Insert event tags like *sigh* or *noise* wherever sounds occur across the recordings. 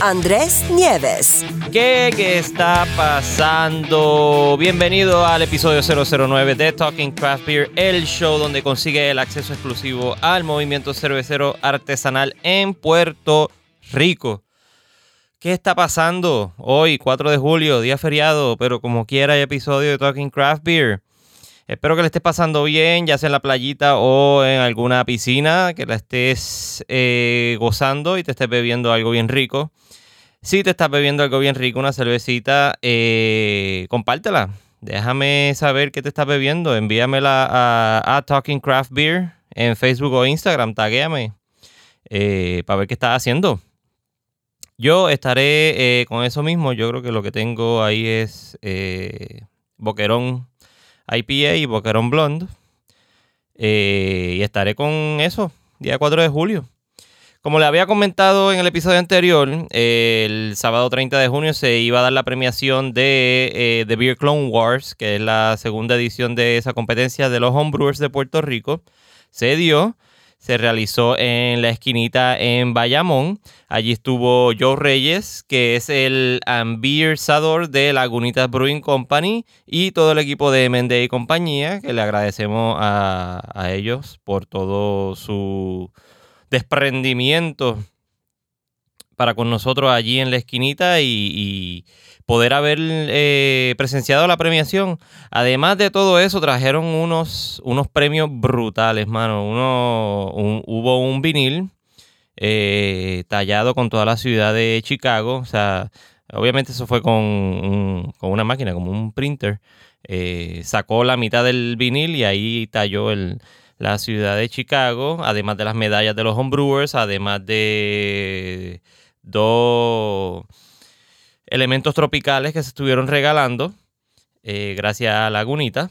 Andrés Nieves. ¿Qué, ¿Qué está pasando? Bienvenido al episodio 009 de Talking Craft Beer, el show donde consigue el acceso exclusivo al movimiento cervecero artesanal en Puerto Rico. ¿Qué está pasando hoy, 4 de julio, día feriado, pero como quiera hay episodio de Talking Craft Beer? Espero que le estés pasando bien, ya sea en la playita o en alguna piscina, que la estés eh, gozando y te estés bebiendo algo bien rico. Si te estás bebiendo algo bien rico, una cervecita, eh, compártela. Déjame saber qué te estás bebiendo. Envíamela a, Talking Craft Beer en Facebook o Instagram. Taguéame eh, para ver qué estás haciendo. Yo estaré con eso mismo. Yo creo que lo que tengo ahí es boquerón IPA y Boquerón Blonde. Eh, y estaré con eso, día 4 de julio. Como le había comentado en el episodio anterior, el sábado 30 de junio se iba a dar la premiación de eh, The Beer Clone Wars, que es la segunda edición de esa competencia de los homebrewers de Puerto Rico. Se dio se realizó en la esquinita en Bayamón. Allí estuvo Joe Reyes, que es el ambiersador de Lagunitas Brewing Company y todo el equipo de MD y compañía, que le agradecemos a, ellos por todo su desprendimiento para con nosotros allí en la esquinita y poder haber eh, presenciado la premiación. Además de todo eso, trajeron unos, unos premios brutales, mano. Uno, hubo un vinil eh, tallado con toda la ciudad de Chicago. O sea, obviamente eso fue con, una máquina, como un printer. Eh, sacó la mitad del vinil y ahí talló la ciudad de Chicago, además de las medallas de los homebrewers, además de dos elementos tropicales que se estuvieron regalando eh, gracias a Lagunita.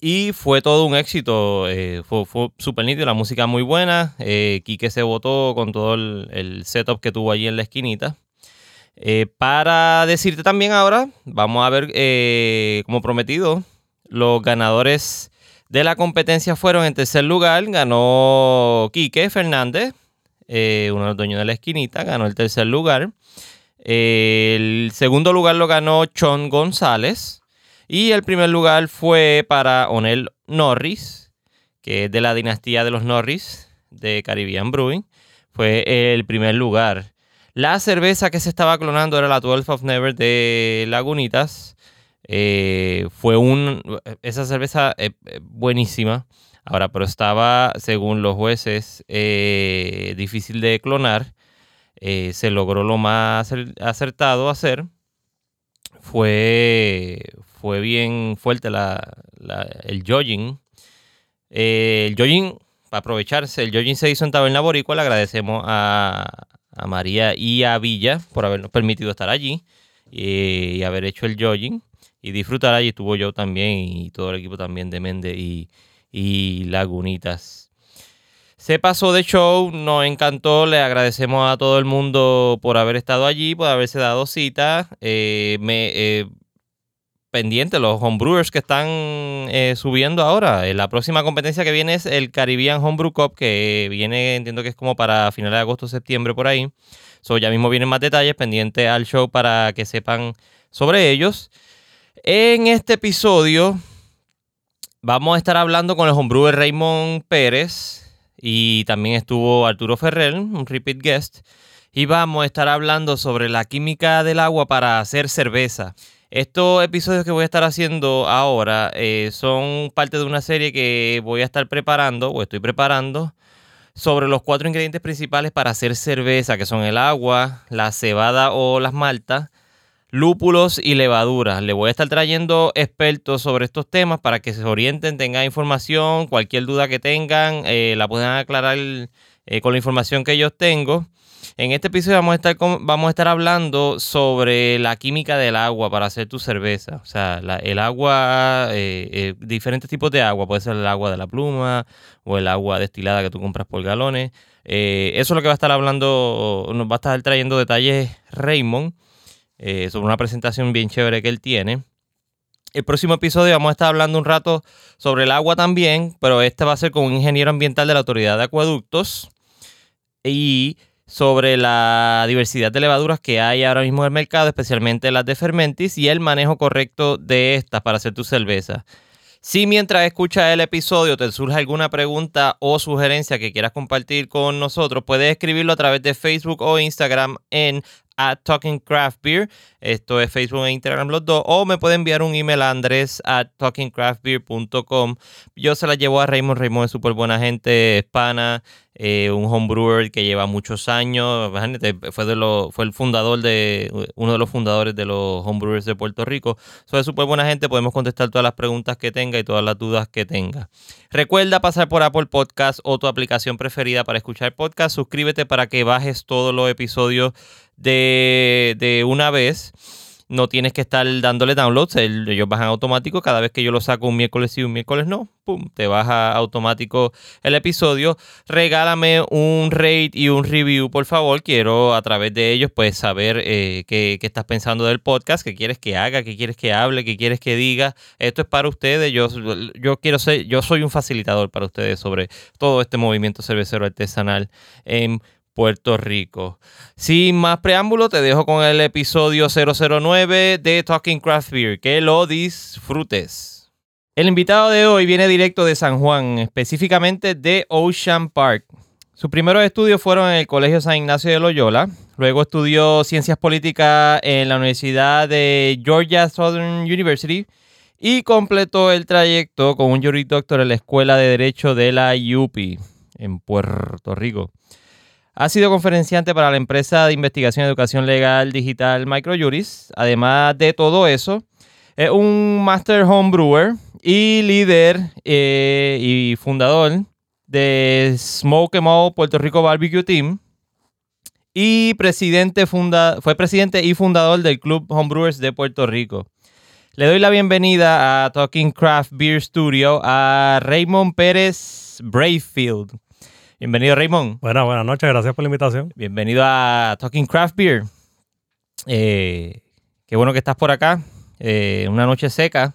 Y fue todo un éxito, eh, fue, fue súper nítido, la música muy buena. Eh, Quique se votó con todo el, setup que tuvo allí en la esquinita. Eh, para decirte también ahora, vamos a ver, como prometido, los ganadores de la competencia fueron en tercer lugar, ganó Quique Fernández, uno de los dueños de la esquinita, ganó el tercer lugar. El segundo lugar lo ganó Chon González. Y el primer lugar fue para Onel Norris, que es de la dinastía de los Norris de Caribbean Brewing. Fue el primer lugar. La cerveza que se estaba clonando era la 12 of Never de Lagunitas. Eh, fue un. Esa cerveza es buenísima. Ahora, pero estaba, según los jueces, eh, difícil de clonar. Eh, se logró lo más acertado hacer. Fue, fue bien fuerte el jogging. Eh, el jogging, para aprovecharse, el jogging se hizo en Taberna Boricua. Le agradecemos a, María y a Villa por habernos permitido estar allí eh, y, haber hecho el jogging y disfrutar allí. Estuvo yo también y todo el equipo también de Mende y, y Lagunitas. Se pasó de show, nos encantó, le agradecemos a todo el mundo por haber estado allí, por haberse dado cita. Eh, me, eh, pendiente, los homebrewers que están eh, subiendo ahora. la próxima competencia que viene es el Caribbean Homebrew Cup, que viene, entiendo que es como para finales de agosto, septiembre, por ahí. So, ya mismo vienen más detalles, pendiente al show para que sepan sobre ellos. En este episodio vamos a estar hablando con el homebrewer Raymond Pérez y también estuvo Arturo Ferrer, un repeat guest. Y vamos a estar hablando sobre la química del agua para hacer cerveza. Estos episodios que voy a estar haciendo ahora eh, son parte de una serie que voy a estar preparando o estoy preparando sobre los cuatro ingredientes principales para hacer cerveza, que son el agua, la cebada o las maltas, lúpulos y levaduras. Le voy a estar trayendo expertos sobre estos temas para que se orienten, tengan información, cualquier duda que tengan, eh, la puedan aclarar eh, con la información que yo tengo. En este episodio vamos a estar, vamos a estar hablando sobre la química del agua para hacer tu cerveza. O sea, el agua, eh, diferentes tipos de agua. Puede ser el agua de la pluma o el agua destilada que tú compras por galones. Eso es lo que va a estar hablando, nos va a estar trayendo detalles Raymond sobre una presentación bien chévere que él tiene. El próximo episodio vamos a estar hablando un rato sobre el agua también, pero este va a ser con un ingeniero ambiental de la Autoridad de Acueductos. Y sobre la diversidad de levaduras que hay ahora mismo en el mercado, especialmente las de fermentis, y el manejo correcto de estas para hacer tu cerveza. Si mientras escuchas el episodio te surge alguna pregunta o sugerencia que quieras compartir con nosotros, puedes escribirlo a través de Facebook o Instagram en at Talking Craft Beer. Esto es Facebook e Instagram los dos. O me puede enviar un email a andrés at talkingcraftbeer.com. Yo se la llevo a Raymond. Raymond es súper buena gente, hispana, eh, un homebrewer que lleva muchos años. Fue, de lo, fue el fundador de, uno de los fundadores de los homebrewers de Puerto Rico. Soy súper buena gente. Podemos contestar todas las preguntas que tenga y todas las dudas que tenga. Recuerda pasar por Apple Podcast o tu aplicación preferida para escuchar podcast. Suscríbete para que bajes todos los episodios de, una vez. No tienes que estar dándole downloads, ellos bajan automático. Cada vez que yo lo saco un miércoles y un miércoles no, pum, te baja automático el episodio. Regálame un rate y un review, por favor. Quiero a través de ellos, pues, saber eh, qué, qué, estás pensando del podcast, qué quieres que haga, qué quieres que hable, qué quieres que diga. Esto es para ustedes. Yo, yo quiero ser, yo soy un facilitador para ustedes sobre todo este movimiento cervecero artesanal. en Puerto Rico. Sin más preámbulo, te dejo con el episodio 009 de Talking Craft Beer. Que lo disfrutes. El invitado de hoy viene directo de San Juan, específicamente de Ocean Park. Sus primeros estudios fueron en el Colegio San Ignacio de Loyola. Luego estudió Ciencias Políticas en la Universidad de Georgia Southern University y completó el trayecto con un jury doctor en la Escuela de Derecho de la UPI en Puerto Rico. Ha sido conferenciante para la empresa de investigación educación legal digital Microjuris. Además de todo eso, es un Master Homebrewer y líder eh, y fundador de Smoke em Puerto Rico Barbecue Team. Y presidente funda fue presidente y fundador del Club Homebrewers de Puerto Rico. Le doy la bienvenida a Talking Craft Beer Studio a Raymond Pérez Brayfield. Bienvenido, Raymond. Buenas, buenas noches. Gracias por la invitación. Bienvenido a Talking Craft Beer. Eh, qué bueno que estás por acá. Eh, una noche seca.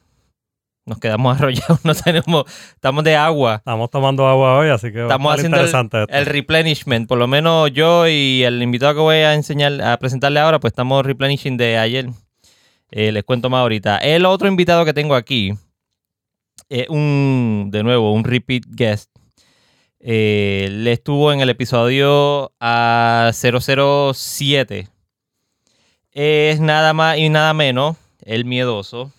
Nos quedamos *laughs* arrollados, no tenemos, estamos de agua. Estamos tomando agua hoy, así que estamos haciendo interesante el, replenishment. Por lo menos yo y el invitado que voy a enseñar, a presentarle ahora, pues estamos replenishing de ayer. Eh, les cuento más ahorita. El otro invitado que tengo aquí es un, de nuevo, un repeat guest. Eh, le estuvo en el episodio a 007. Es nada más y nada menos el miedoso,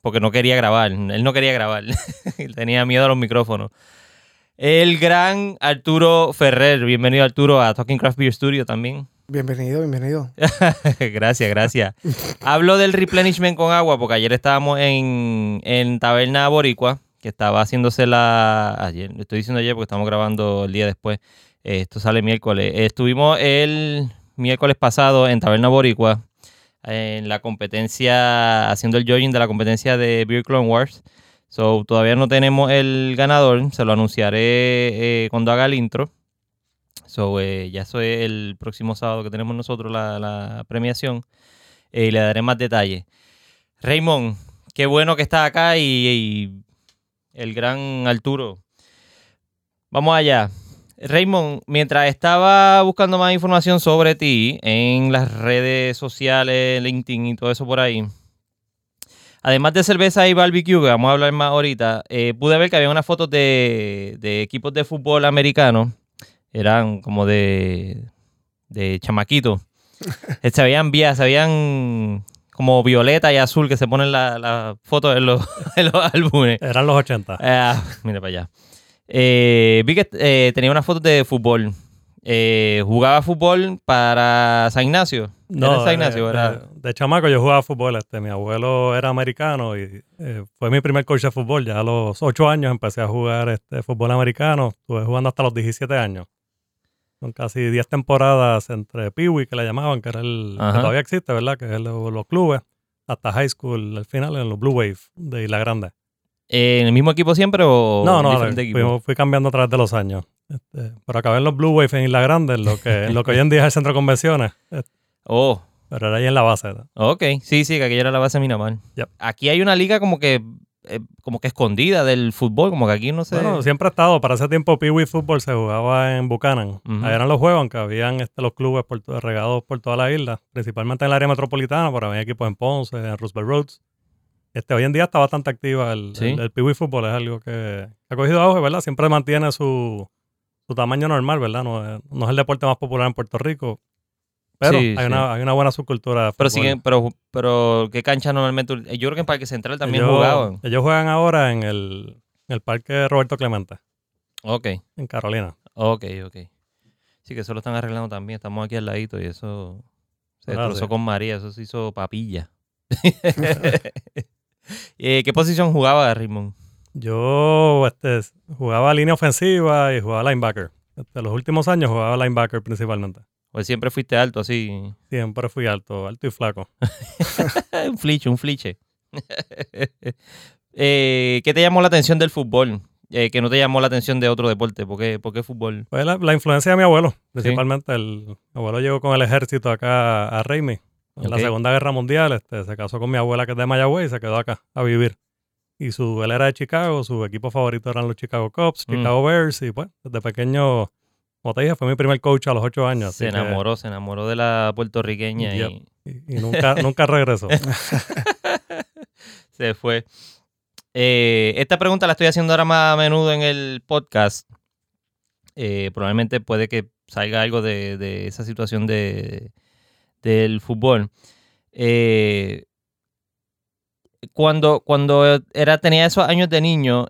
porque no quería grabar. Él no quería grabar. *laughs* Tenía miedo a los micrófonos. El gran Arturo Ferrer. Bienvenido, Arturo, a Talking Craft Beer Studio también. Bienvenido, bienvenido. *laughs* gracias, gracias. *laughs* Hablo del replenishment con agua porque ayer estábamos en, en Taberna Boricua que estaba haciéndose la... Ayer, estoy diciendo ayer porque estamos grabando el día después. esto sale miércoles. Estuvimos el miércoles pasado en Taberna Boricua en la competencia, haciendo el jogging de la competencia de Beer Clone Wars. So, todavía no tenemos el ganador, se lo anunciaré eh, cuando haga el intro. So, eh, ya eso es el próximo sábado que tenemos nosotros la, premiación eh, y le daré más detalles. Raymond, qué bueno que estás acá y el gran Arturo. Vamos allá. Raymond, mientras estaba buscando más información sobre ti en las redes sociales, LinkedIn y todo eso por ahí, además de cerveza y barbecue, que vamos a hablar más ahorita, eh, pude ver que había unas fotos de, equipos de fútbol americano. Eran como de, de chamaquito. *laughs* se veían vías, se veían como violeta y azul que se ponen las la fotos *laughs* en los, álbumes. Eran los 80. Ah, mira para allá. Eh, vi que eh, tenía unas fotos de fútbol. Eh, ¿Jugaba fútbol para San Ignacio? No, San Ignacio, de, de, chamaco yo jugaba fútbol. Este, mi abuelo era americano y fue mi primer coach de fútbol. Ya a los 8 años empecé a jugar este, fútbol americano. Estuve jugando hasta los 17 años. Son casi 10 temporadas entre Peewee, que le llamaban, que era el que todavía existe, ¿verdad? Que es lo- los clubes, hasta high school, al final en los Blue Wave de Isla Grande. ¿En el mismo equipo siempre o no, no, diferente fui, equipo? fui cambiando a través de los años. Este, pero acabé en los Blue Wave en Isla Grande, en lo que, en lo que hoy en día es el centro de convenciones. Este, *laughs* Oh, pero era ahí en la base. ¿no? ok. Sí, sí, que aquella era la base de Miramar. Yep. Aquí hay una liga como que eh, como que escondida del fútbol, como que aquí no sé. Bueno, siempre ha estado. Para ese tiempo, Pee Wee Fútbol se jugaba en Buchanan. Ujú. Ahí eran los juegos, aunque habían este, los clubes por, regados por toda la isla, principalmente en el área metropolitana, pero había equipos en Ponce, en Roosevelt Roads. Este, hoy en día está bastante activa el, Sí. el, el Pee Wee Fútbol, es algo que ha cogido auge, ¿verdad? Siempre mantiene su, su tamaño normal, ¿verdad? No, no es el deporte más popular en Puerto Rico, pero Sí, hay, sí. Una, hay una buena subcultura de pero siguen, pero, pero ¿qué cancha normalmente? Yo creo que en Parque Central también ellos, jugaban. Ellos juegan ahora en el, en el parque Roberto Clemente, Ok, en Carolina. ok, ok. Sí, que eso lo están arreglando también. Estamos aquí al ladito y eso se destrozó sí. con María. Eso se hizo papilla. *laughs* *laughs* Eh, ¿Qué posición jugaba Raymond? Yo este, jugaba línea ofensiva y jugaba linebacker. Este, los últimos años jugaba linebacker principalmente. Pues siempre fuiste alto así. Siempre fui alto, alto y flaco. *laughs* un fliche, un fliche. *laughs* Eh, ¿Qué te llamó la atención del fútbol? Eh, que no te llamó la atención de otro deporte. ¿Por qué, por qué fútbol? Fue la, la influencia de mi abuelo, principalmente. El, mi abuelo llegó con el ejército acá a Raimi. En la. Segunda Guerra Mundial este, se casó con mi abuela que es de Mayagüez y se quedó acá a vivir. Y su, él era de Chicago, su equipo favorito eran los Chicago Cubs, Mm. Chicago Bears y pues desde pequeño, como te dije, fue mi primer coach a los ocho años. Se que- enamoró, se enamoró de la puertorriqueña Yep. y y, nunca, *laughs* nunca regresó. *laughs* se fue. Eh, esta pregunta la estoy haciendo ahora más a menudo en el podcast. Eh, probablemente puede que salga algo de, de esa situación de, del fútbol. Eh, cuando, cuando era, tenía esos años de niño,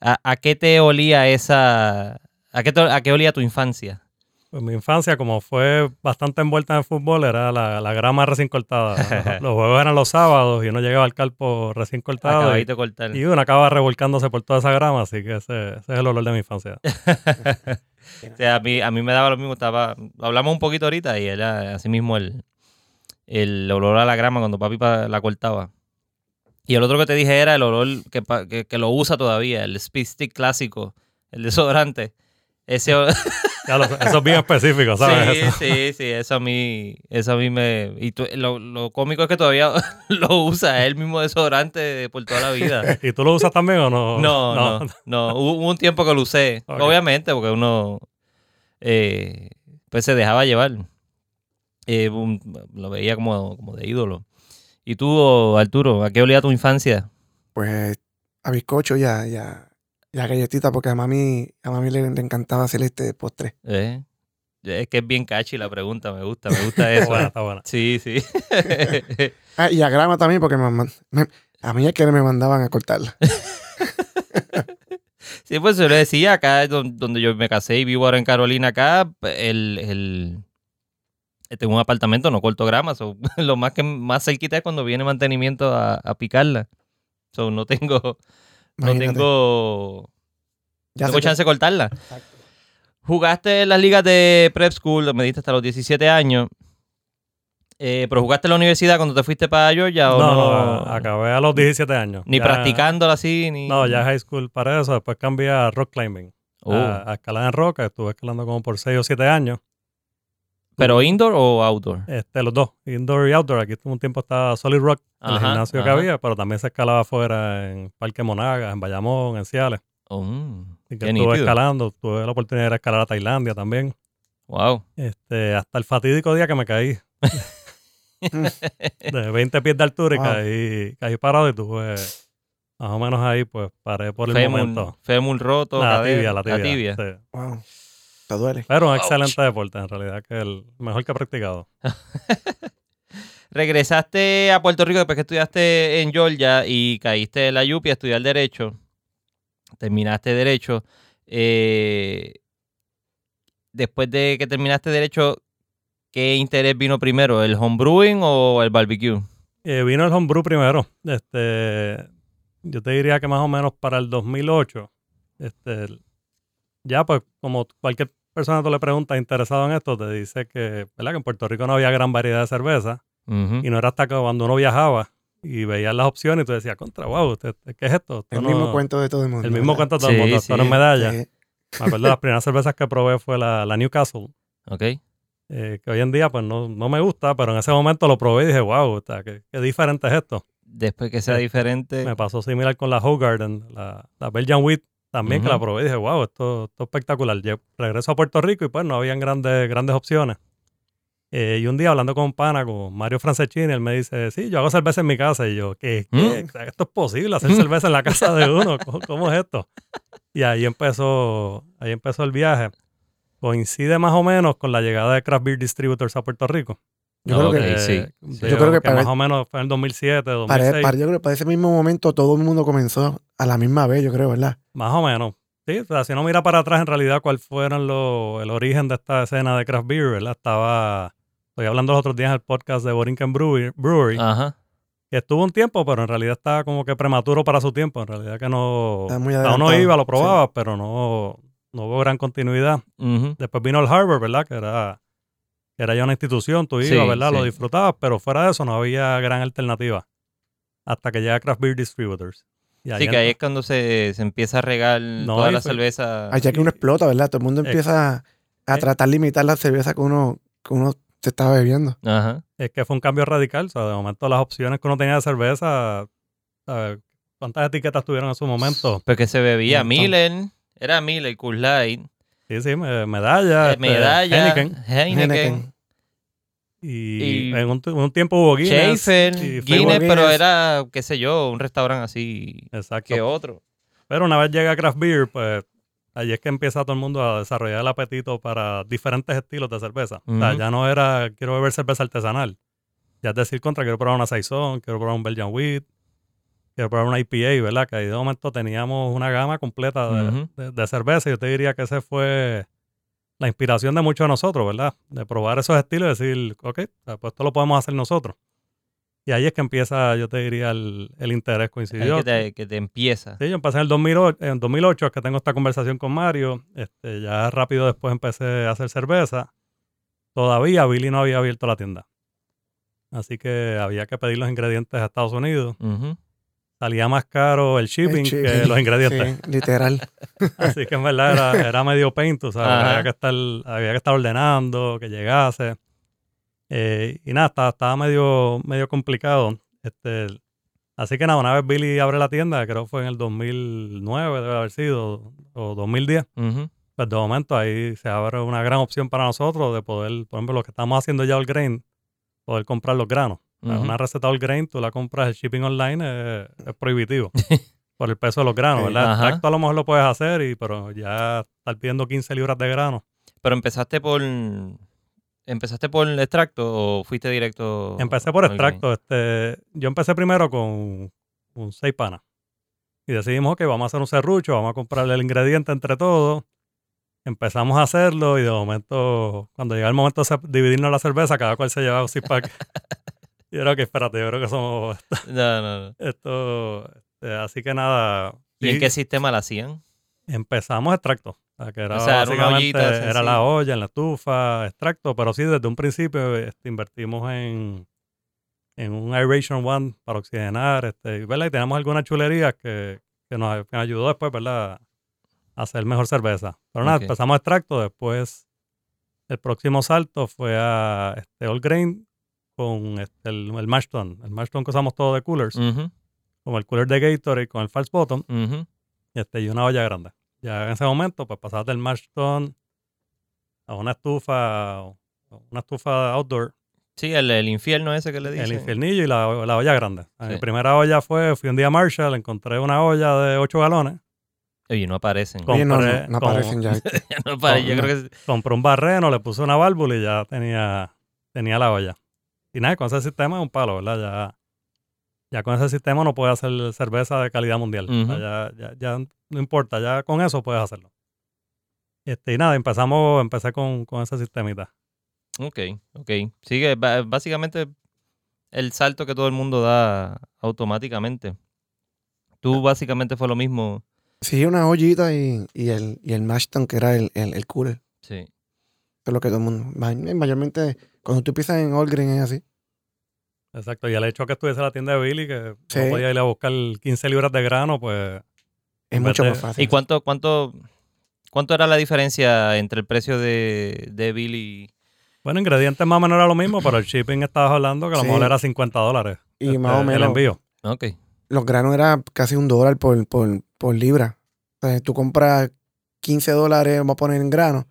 ¿a, a qué te olía esa... ¿A qué, a qué olía tu infancia? Pues mi infancia, como fue bastante envuelta en el fútbol, era la, la grama recién cortada. *laughs* Los, juegos eran los sábados y uno llegaba al campo recién cortado y, uno acaba revolcándose por toda esa grama, así que ese, ese es el olor de mi infancia. *laughs* O sea, a mí, a mí me daba lo mismo. Estaba, hablamos un poquito ahorita y era así mismo el, el olor a la grama cuando papi pa- la cortaba. Y el otro que te dije era el olor que, que lo usa todavía, el Speed Stick clásico, el desodorante. Ese Ya *laughs* lo- eso es bien específico, ¿sabes? sí, Eso. sí, sí, eso a mí, eso a mí me... Y tú- lo, lo cómico es que todavía *laughs* lo usa, es el mismo desodorante por toda la vida. *laughs* ¿Y tú lo usas también o no? No, no, no. Hubo hubo un tiempo que lo usé. Obviamente, porque uno eh, pues se dejaba llevar. Eh, un- lo veía como, como de ídolo. ¿Y tú, Arturo, a qué olía tu infancia? Pues a bizcocho ya, ya, ya galletita, porque a mami, a mami le, le encantaba hacer este postre. ¿Eh? Es que es bien catchy la pregunta, me gusta, me gusta *laughs* eso. buena, está buena. sí, sí. *laughs* Ah, y a grama también, porque me a mí es que me mandaban a cortarla. *laughs* Sí, pues yo le decía, acá don- donde yo me casé y vivo ahora en Carolina, acá, el, el tengo un apartamento, no corto grama, so, lo más que más cerquita es cuando viene mantenimiento a, a picarla. So, no tengo, no tengo, Ya tengo chance de cortarla. Exacto. Jugaste en las ligas de prep school, me diste hasta los 17 años. Eh, pero jugaste en la universidad cuando te fuiste para Georgia o No, no? no, acabé a los 17 años. Ni Ya- practicándola así, ni. No, ya high school para eso. Después cambié a rock climbing. Oh. A, a escalar en roca. Estuve escalando como por 6 o 7 años. ¿Pero indoor o outdoor? Este, los dos, indoor y outdoor. Aquí un tiempo estaba Solid Rock, el Ajá, gimnasio que había, pero también se escalaba afuera en Parque Monagas, en Bayamón, en Ciales. Oh, mm, Así que estuve nítido. escalando, tuve la oportunidad de ir a escalar a Tailandia también. Wow. Este, hasta el fatídico día que me caí. *laughs* de 20 pies de altura y Wow. caí, caí parado y tuve más o menos ahí, pues paré por el Fémur, momento. fémur roto, La cadera, tibia, la tibia. sí. Wow. Te duele. Pero un Ouch. excelente deporte, en realidad, que el mejor que he practicado. *laughs* Regresaste a Puerto Rico después que estudiaste en Georgia y caíste en la UPI a estudiar Derecho. Terminaste Derecho. Eh, después de que terminaste Derecho, ¿qué interés vino primero? ¿El homebrewing o el barbecue? Eh, vino el homebrew primero. Este, yo te diría que más o menos para el 2008. Este, ya pues como cualquier persona tú le preguntas interesado en esto, te dice que, ¿verdad? que en Puerto Rico no había gran variedad de cerveza y no era hasta que cuando uno viajaba y veías las opciones y tú decías, contra, wow, ¿qué es esto? Esto El no- mismo cuento de todo el mundo. El mismo ¿verdad? cuento de todo el mundo, sí. esto no es medalla. Sí. Me acuerdo de las primeras cervezas que probé fue la, la Newcastle, Ok. eh, que hoy en día pues no, no me gusta, pero en ese momento lo probé y dije, wow, o sea, qué, qué diferente es esto. Después que sea Eh, diferente. Me pasó similar con la Hogarden, la, la Belgian Wheat, también que la probé y dije, wow, esto, esto es espectacular. Regreso a Puerto Rico y pues no habían grandes, grandes opciones. Eh, y un día hablando con un pana, con Mario Franceschini, él me dice, sí, yo hago cerveza en mi casa. Y yo, ¿qué? qué? Mm. ¿Esto es posible? ¿Hacer cerveza en la casa de *laughs* uno? ¿Cómo, cómo es esto? Y ahí empezó, ahí empezó el viaje. Coincide más o menos con la llegada de Craft Beer Distributors a Puerto Rico. Yo creo que, sí, Yo creo que para- más o menos fue en el 2007, 2006. para, para- yo creo que para ese mismo momento todo el mundo comenzó a la misma vez, yo creo, ¿verdad? Más o menos. Sí, o sea, si uno mira para atrás, en realidad, cuál fueron los, el origen de esta escena de craft beer, ¿verdad? Estaba, estoy hablando los otros días en el podcast de Borinquen Brewery, Brewery Ajá. que estuvo un tiempo, pero en realidad estaba como que prematuro para su tiempo. En realidad que no... Está muy o sea, uno adelantado, iba, lo probaba, pero no, no hubo gran continuidad. Después vino el Harbor, ¿verdad? Que era, que era ya una institución, tú ibas, Sí, ¿verdad? Lo disfrutabas, pero fuera de eso no había gran alternativa. Hasta que llega Craft Beer Distributors. Y Sí, que ahí es cuando se, se empieza a regar No, toda la fue- cerveza. Allá que uno explota, ¿verdad? Todo el mundo Eh, empieza a eh. tratar de limitar la cerveza que uno, que uno se estaba bebiendo. Ajá. es que fue un cambio radical. O sea, de momento las opciones que uno tenía de cerveza, ¿sabes? ¿cuántas etiquetas tuvieron en su momento? Porque se bebía. Miller, era Miller, Coors Light, Sí, sí, me- medalla, eh, este, medalla, Heineken. Heineken, Heineken. Y, Y- en un, un tiempo hubo Guinness. Schaefer, Guinness, pero era, qué sé yo, un restaurante así Exacto. que otro. Pero una vez llega Craft Beer, pues ahí es que empieza todo el mundo a desarrollar el apetito para diferentes estilos de cerveza. O sea, ya no era quiero beber cerveza artesanal. Ya es decir, contra quiero probar una Saison, quiero probar un Belgian Wheat, quiero probar una IPA, ¿verdad? Que ahí de momento teníamos una gama completa de, de- de cerveza. Yo te diría que ese fue la inspiración de muchos de nosotros, ¿verdad? De probar esos estilos y decir, ok, sea, pues esto lo podemos hacer nosotros. Y ahí es que empieza, yo te diría, el, el interés coincidió. que te, que te empieza. Sí, yo empecé en el 2008, en 2008 es que tengo esta conversación con Mario. Este, ya rápido después empecé a hacer cerveza. Todavía Billy no había abierto la tienda. Así que había que pedir los ingredientes a Estados Unidos. Ujú. Salía más caro el shipping, El que los ingredientes. Sí, literal. *laughs* Así que en verdad era, era medio pain, tú sabes. Ajá. Había que, estar, había que estar ordenando, que llegase. Eh, y nada, estaba, estaba medio, medio complicado. Este, así que nada, una vez Billy abre la tienda, creo que fue en el 2009, debe haber sido, o 2010. Ujú. Pues de momento ahí se abre una gran opción para nosotros de poder, por ejemplo, lo que estamos haciendo ya el grain, poder comprar los granos. Una receta all grain, tú la compras, el shipping online es, es prohibitivo *laughs* por el peso de los granos. ¿verdad? Ajá. Extracto a lo mejor lo puedes hacer, y, pero ya estar pidiendo 15 libras de grano. Pero empezaste por empezaste por el extracto o fuiste directo. Empecé por extracto. Este, yo empecé primero con un 6 panas. Y decidimos, ok, vamos a hacer un serrucho, vamos a comprarle el ingrediente entre todos. Empezamos a hacerlo y de momento, cuando llega el momento de dividirnos la cerveza, cada cual se lleva un six pack. *laughs* yo creo que, espérate, yo creo que somos? *laughs* No, no, no. esto. este, así que nada. ¿Y en qué sistema la hacían? Empezamos extracto. O sea, que era O sea, era básicamente, ollita era la olla en la estufa, extracto, pero sí, desde un principio este, invertimos en, en un Aeration One para oxigenar, este, ¿verdad? Y tenemos algunas chulerías que, que nos, que ayudó después, ¿verdad? A hacer mejor cerveza. Pero nada, Ok. empezamos extracto, después el próximo salto fue a este All Grain con este, el, el mash tun. El mash tun que usamos todo de coolers, como el cooler de Gatorade con el false bottom este, y una olla grande. Ya en ese momento, pues pasabas del mash tun a una estufa, una estufa outdoor, Sí, el, el infierno ese que le dicen. el infiernillo y la, la olla grande. Sí. Mi primera olla fue, fui un día a Marshall, encontré una olla de 8 galones, Oye, no aparecen. Con- Oye, no, no, Compré no como- aparecen ya. *laughs* ¿viste? no aparecen. Yo no. creo que compré un barreno, le puse una válvula y ya tenía, tenía la olla. Y nada, con ese sistema es un palo, ¿verdad? Ya, ya con ese sistema no puedes hacer cerveza de calidad mundial. Ya, ya, ya no importa, ya con eso puedes hacerlo. Este, y nada, empezamos, empecé con, con ese sistemita. Ok, ok. Sigue, básicamente el salto que todo el mundo da automáticamente. Tú básicamente fue lo mismo. Sí, una ollita y, y el, y el mash tun, que era el, el, el cooler. Sí. Eso es lo que todo el mundo. ma- Mayormente, cuando tú empiezas en Allgreen es así. Exacto. Y el hecho que estuviese la tienda de Billy, que Sí. no podía ir a buscar 15 libras de grano, pues Es En mucho de- más fácil. ¿Y cuánto, cuánto, cuánto era la diferencia entre el precio de, de Billy? Bueno, ingredientes más o menos era lo mismo, pero el shipping estabas hablando que a lo Sí. mejor era 50 dólares. Y este, más o El menos. envío. Ok. Los granos era casi un dólar por, por, por libra. O sea, tú compras 15 dólares, vamos a poner en grano,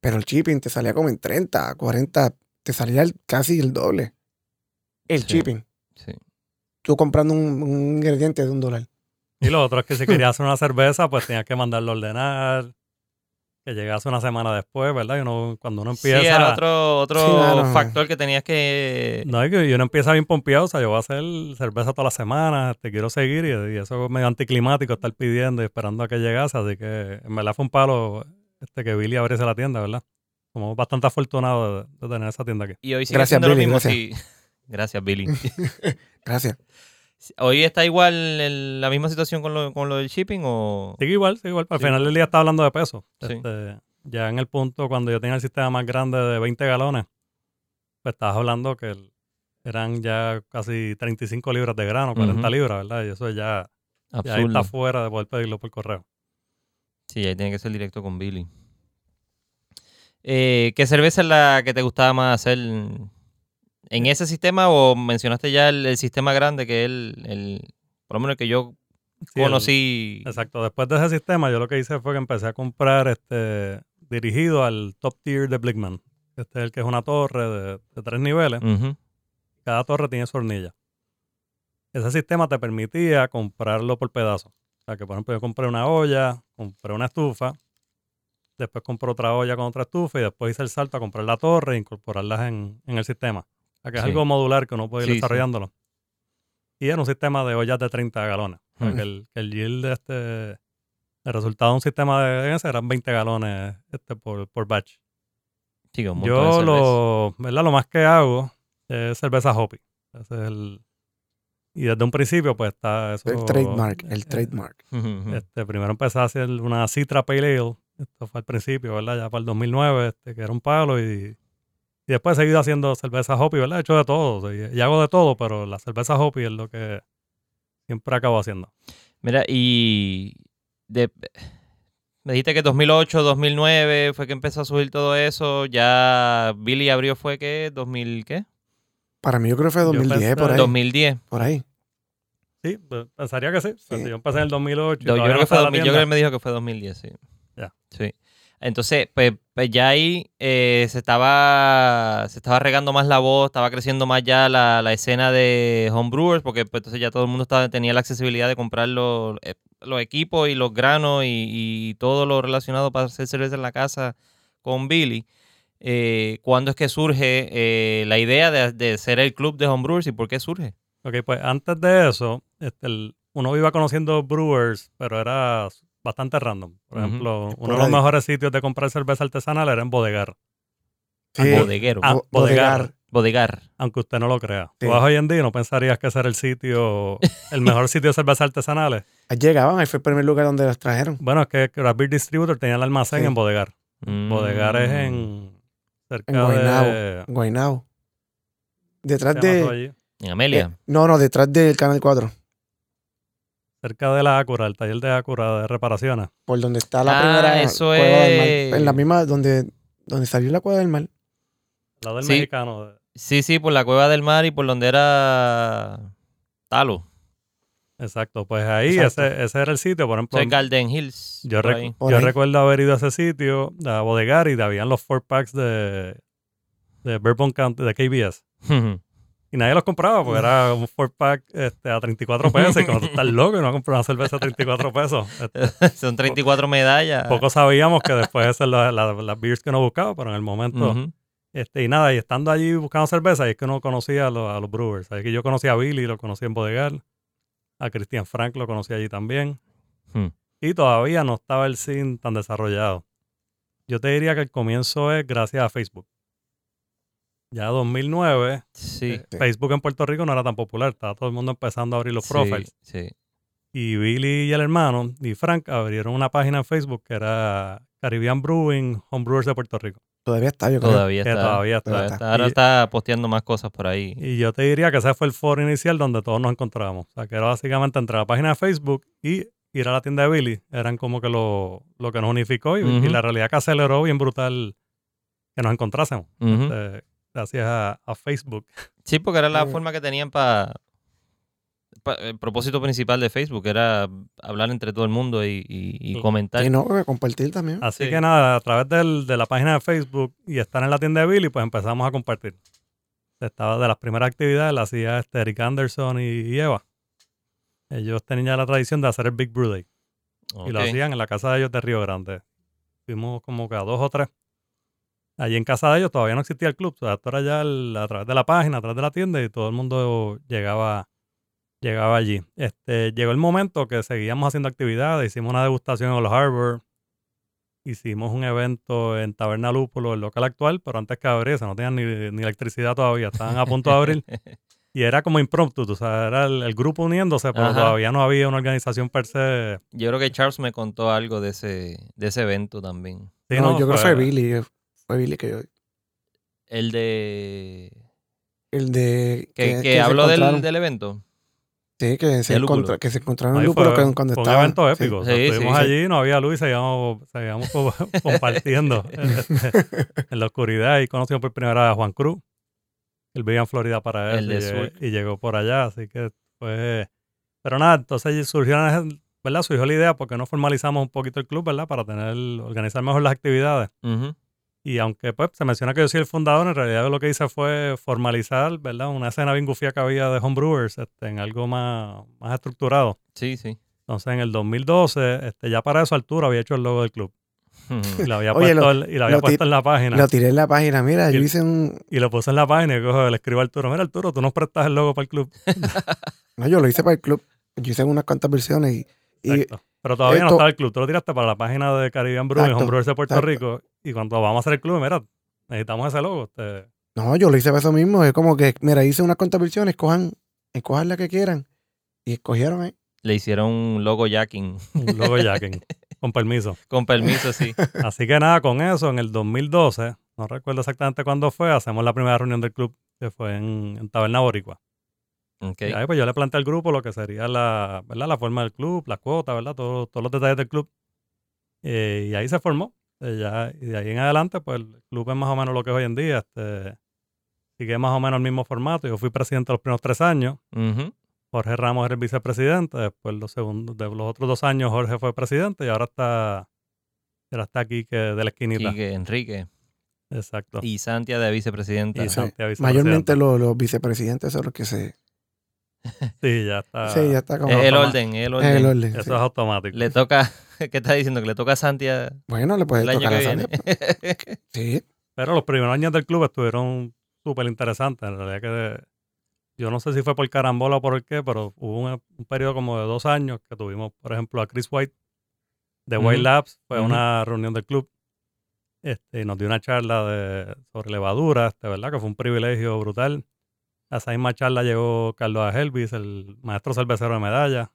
pero el shipping te salía como en 30, 40, te salía el- casi el doble. El Sí. shipping. Sí. Tú comprando un, un ingrediente de un dólar. Y lo otro es que si querías *laughs* hacer una cerveza, pues tenías que mandarlo a ordenar, que llegase una semana después, ¿verdad? Y uno, cuando uno Sí, empieza... era otro, otro Sí, factor que tenías que... No, y que uno empieza bien pompeado, o sea, yo voy a hacer cerveza todas las semanas, te quiero seguir y, y eso es medio anticlimático estar pidiendo y esperando a que llegase, así que en verdad fue un palo este que Billy abriese la tienda, ¿verdad? Somos bastante afortunados de, de tener esa tienda aquí. Y hoy sigue Gracias, siendo lo Billy, mismo. gracias. sí. *laughs* Gracias, Billy. *laughs* Gracias. ¿Hoy está igual la misma situación con lo, con lo del shipping o...? Sigue igual, sigue igual. Al Sí. final del día está hablando de peso. Sí. Este, ya en el punto cuando yo tenía el sistema más grande de 20 galones, pues estabas hablando que el- eran ya casi 35 libras de grano, 40 Ujú. libras, ¿verdad? Y eso ya, ya está fuera de poder pedirlo por correo. Sí, ahí tiene que ser directo con Billy. Eh, ¿Qué cerveza es la que te gustaba más hacer en ese sistema o mencionaste ya el, el sistema grande que es el, el- por lo menos el que yo Sí, el- conocí? Exacto. Después de ese sistema, yo lo que hice fue que empecé a comprar este dirigido al top tier de Blickman. Este es el que es una torre de, de tres niveles. Cada torre tiene su hornilla. Ese sistema te permitía comprarlo por pedazos. Sea, que por ejemplo yo compré una olla, compré una estufa, después compré otra olla con otra estufa y después hice el salto a comprar la torre e incorporarlas en, en el sistema. O sea, que es Sí. algo modular que uno puede ir Sí, sí. desarrollándolo. Y era un sistema de ollas de 30 galones. O sea, que, el, que el yield de este, el resultado de un sistema de ese eran 20 galones este, por, por batch. Sí, un Yo lo, ¿verdad? lo más que hago es cerveza hoppy. Ese es el, y desde un principio, pues está eso. El trademark, el eh, trademark. Este, primero empecé a hacer una Citra Pale Ale. Esto fue al principio, ¿verdad? Ya para el 2009, este, que era un palo. Y, y después he seguido haciendo cerveza hoppy, ¿verdad? He hecho de todo. Y, y hago de todo, pero la cerveza hoppy es lo que siempre acabo haciendo. Mira, y de, me dijiste que 2008, 2009 fue que empezó a subir todo eso. Ya Billy abrió fue que 2000 qué? Para mí yo creo que fue Yo 2010, por ahí. 2010. Por ahí. Sí, pues, pensaría que sí. Sí. yo empecé en el 2008. y Yo, creo que fue estaba la 2000, yo creo que me dijo que fue 2010, sí. Ya. Sí. Entonces, pues, pues ya ahí eh, se estaba se estaba regando más la voz, estaba creciendo más ya la, la escena de homebrewers, porque pues, entonces ya todo el mundo estaba, tenía la accesibilidad de comprar los, eh, los equipos y los granos y, y todo lo relacionado para hacer cerveza en la casa con Billy. Eh, ¿Cuándo es que surge eh, la idea de, de ser el club de homebrewers y por qué surge? Ok, pues antes de eso, este, el- uno iba conociendo brewers, pero era bastante random. Por ejemplo, uno de los mejores sitios de comprar cerveza artesanal era en Bodegar. Sí. Bodeguero. Ah, Bo- bodegar. Bodegar. Aunque usted no lo crea. Sí. Tú vas hoy en día y no pensarías que ese era el sitio, *laughs* el mejor sitio de cerveza artesanales. Ahí Llegaban, ahí fue el primer lugar donde las trajeron. Bueno, es que Craft Beer Distributor tenía el almacén Sí. en Bodegar. Bodegar es Mm. en cerca En Guaynabo. de... Guaynabo. Detrás ¿qué se llama eso de. allí? En Amelia. eh, no, no, detrás del Canal 4. Cerca de la Acura, el taller de Acura de reparaciones. Por donde está la Ah, primera eso cueva del es- mar. En la misma, donde, donde salió la cueva del mar. Lado del Sí. mexicano. Sí, sí, por la cueva del mar y por donde era Talo. Exacto, pues ahí Exacto. ese, ese era el sitio. Por ejemplo, es Garden Hills. Yo, por rec- ahí. Por yo ahí. recuerdo haber ido a ese sitio, a Bodegar, y habían los four packs de, de Bourbon County, de KBS. Y nadie los compraba porque era un four pack este, a 34 pesos. Y como tú estás *laughs* loco y no compras una cerveza a 34 pesos. Este, *laughs* Son 34 medallas. poco sabíamos que después esas son las, las- las beers que uno buscaba, pero en el momento. Ujú. este, y nada, y estando allí buscando cerveza, y es que uno conocía a los, a los brewers. Ahí que yo conocí a Billy, lo conocí en Bodegar. A Christian Frank lo conocí allí también. Hmm. Y todavía no estaba el scene tan desarrollado. Yo te diría que el comienzo es gracias a Facebook. Ya 2009, Sí. eh, Facebook en Puerto Rico no era tan popular. Estaba todo el mundo empezando a abrir los sí, profiles. Sí. Y Billy y el hermano y Frank abrieron una página en Facebook que era Caribbean Brewing Homebrewers de Puerto Rico. Todavía está, yo creo. Todavía Que está. todavía está. todavía está. Ahora Y- está posteando más cosas por ahí. Y yo te diría que ese fue el foro inicial donde todos nos encontrábamos. O sea, que era básicamente entre la página de Facebook y ir a la tienda de Billy. Eran como que lo, lo que nos unificó y, la realidad que aceleró bien brutal que nos encontrásemos. Eh, gracias a, a Facebook. Sí, porque era la Mm. forma que tenían para... el propósito principal de Facebook era hablar entre todo el mundo y, y- y Sí. comentar. Y no, eh, compartir también. Así Sí. que nada, a través del- de la página de Facebook y estar en la tienda de Billy, pues empezamos a compartir. Estaba de las primeras actividades, la hacía este Eric Anderson y, y Eva. Ellos tenían ya la tradición de hacer el Big Brew Day. Y lo hacían en la casa de ellos de Río Grande. Fuimos como que a dos o tres. Allí en casa de ellos todavía no existía el club. O sea, esto era ya el- a través de la página, a través de la tienda y todo el mundo llegaba, llegaba allí. Este, llegó el momento que seguíamos haciendo actividades. Hicimos una degustación en los Harbor. Hicimos un evento en Taberna Lúpulo, el local actual, pero antes que abriese, no tenían ni, ni electricidad todavía. Estaban a punto de abrir. *laughs* Y era como impromptu, o sea, era el, el grupo uniéndose, pero Ajá. todavía no había una organización per se. Yo creo que Charles me contó algo de ese, de ese evento también. Sí, no, no, yo creo que fue- Billy. eh, Fue Billy que yo. El de... El de. Que, que habló del, del evento. Sí, que se, encontra- que se encontraron en lúpulo fue, que cuando fue un estaba. evento sí. épico. O sea, Sí, sí, estuvimos sí. allí, no había luz y seguíamos, seguíamos co- *laughs* compartiendo *laughs* en la oscuridad. Y conocimos por primera vez a Juan Cruz. Él vivía en Florida para de y, llegó por allá. Así que fue. Pero nada, entonces surgió, ¿verdad? surgió la idea porque no formalizamos un poquito el club, ¿verdad? Para tener, organizar mejor las actividades. Ujú. Y aunque pues se menciona que yo soy el fundador, en realidad lo que hice fue formalizar, ¿verdad? Una escena bien gufía que había de homebrewers este, en algo más, más estructurado. Sí, sí. Entonces en el 2012, este, ya para esa altura había hecho el logo del club. Y lo había Oye, puesto, lo- y lo había lo puesto en la página. Lo tiré en la página. Mira, yo hice un. y lo puse en la página y cojo, le escribo a Arturo, mira Arturo, tú nos prestas el logo para el club. *laughs* No, yo lo hice para el club. Yo hice unas cuantas versiones y. y Exacto. Pero todavía no estaba el club. Tú lo tiraste para la página de Caribbean Brew y Exacto, Homebrewers de Puerto exacto. Rico. Y cuando vamos a hacer el club, mira, necesitamos ese logo. Este, no, yo lo hice para eso mismo. Es como que, mira, hice unas cuantas versiones. Cojan, escojan la que quieran. Y escogieron ahí. Le hicieron un logo jacking. un logo jacking, *laughs* con permiso. Con permiso, sí. *laughs* Así que nada, con eso, en el 2012, no recuerdo exactamente cuándo fue, hacemos la primera reunión del club, que fue en, en Taberna Boricua. Y ahí pues yo le planteé al grupo lo que sería la, ¿verdad? la forma del club, las cuotas, ¿verdad? Todo- todos los detalles del club. Eh, y ahí se formó. Eh, ya- y de ahí en adelante, pues el club es más o menos lo que es hoy en día. Este, sigue más o menos el mismo formato. Yo fui presidente los primeros tres años. Jorge Ramos era el vicepresidente. Después los segundos, de los otros dos años Jorge fue presidente y ahora está, ahora está aquí que de la esquinita. Quique, Enrique. Exacto. Y Santia de vicepresidenta. Y Santiago, vicepresidente. Mayormente los, los vicepresidentes son los que se. *laughs* Sí, ya está. sí, ya está como. Es el orden, el orden. el orden. Eso sí. es automático. Le toca, *laughs* ¿qué está diciendo? Que le toca a Santia Bueno, le puede el año tocar que a viene. Sandy. *laughs* Sí. Pero los primeros años del club estuvieron súper interesantes. En realidad que yo no sé si fue por carambola o por el qué, pero hubo un, un periodo como de dos años que tuvimos, por ejemplo, a Chris White de White. Labs. Fue una reunión del club. Este, y nos dio una charla de, sobre levadura, este, ¿verdad? Que fue un privilegio brutal. A esa misma charla llegó Carlos Helvis, el maestro cervecero de medalla,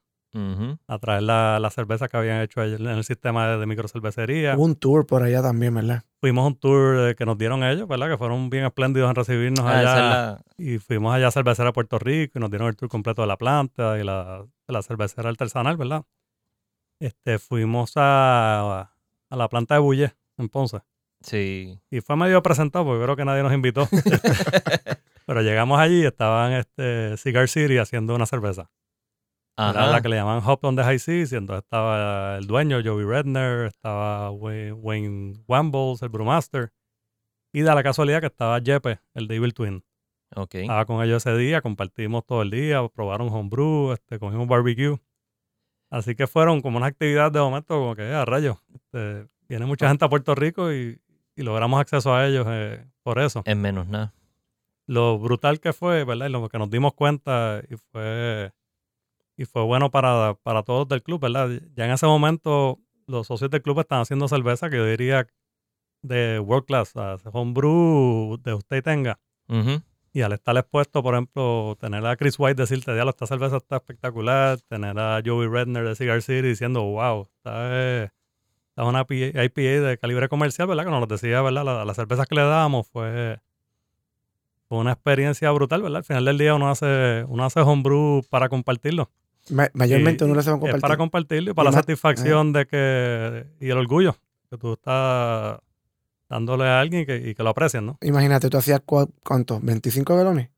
a traer la, la cerveza que habían hecho en el sistema de, de microcervecería. Hubo un tour por allá también, ¿verdad? Fuimos a un tour eh, que nos dieron ellos, ¿verdad? Que fueron bien espléndidos en recibirnos Ah, allá. esa es la- Y fuimos allá a Cervecera Puerto Rico y nos dieron el tour completo de la planta y la, de la cervecera artesanal, ¿verdad? Este, fuimos a, a la planta de Bulle en Ponce. Sí. Y fue medio presentado porque creo que nadie nos invitó. *laughs* Pero llegamos allí y estaban este, Cigar City haciendo una cerveza. Ajá. la que le llaman Hop on the High Seas. Y entonces estaba el dueño, Joey Redner, estaba Wayne, Wayne Wambles, el brewmaster. Y da la casualidad que estaba Jeppe, el de Evil Twin. Ok. Estaba con ellos ese día, compartimos todo el día, probaron homebrew, este, cogimos barbecue. Así que fueron como una actividad de momento, como que "Ah, a rayos. Este, viene mucha gente a Puerto Rico y, y logramos acceso a ellos eh, por eso. En menos nada. Lo brutal que fue, ¿verdad? Y lo que nos dimos cuenta y fue, y fue bueno para, para todos del club, ¿verdad? Ya en ese momento los socios del club están haciendo cerveza que yo diría de world class, o sea, homebrew de usted tenga. Y al estar expuesto, por ejemplo, tener a Chris White decirte, diablo, esta cerveza está espectacular, tener a Joey Redner de Cigar City diciendo, wow, esta es, esta es una IPA de calibre comercial, ¿verdad? Que nos lo decía, ¿verdad? La- las cervezas que le dábamos fue, fue una experiencia brutal, ¿verdad? Al final del día uno hace, uno hace homebrew para compartirlo. Ma- mayormente Y- uno lo hace Es compartir. para compartirlo y para Y la satisfacción de que, y el orgullo que tú estás dándole a alguien y que, y que lo aprecien, ¿no? Imagínate, tú hacías cua- ¿cuánto? ¿25 galones?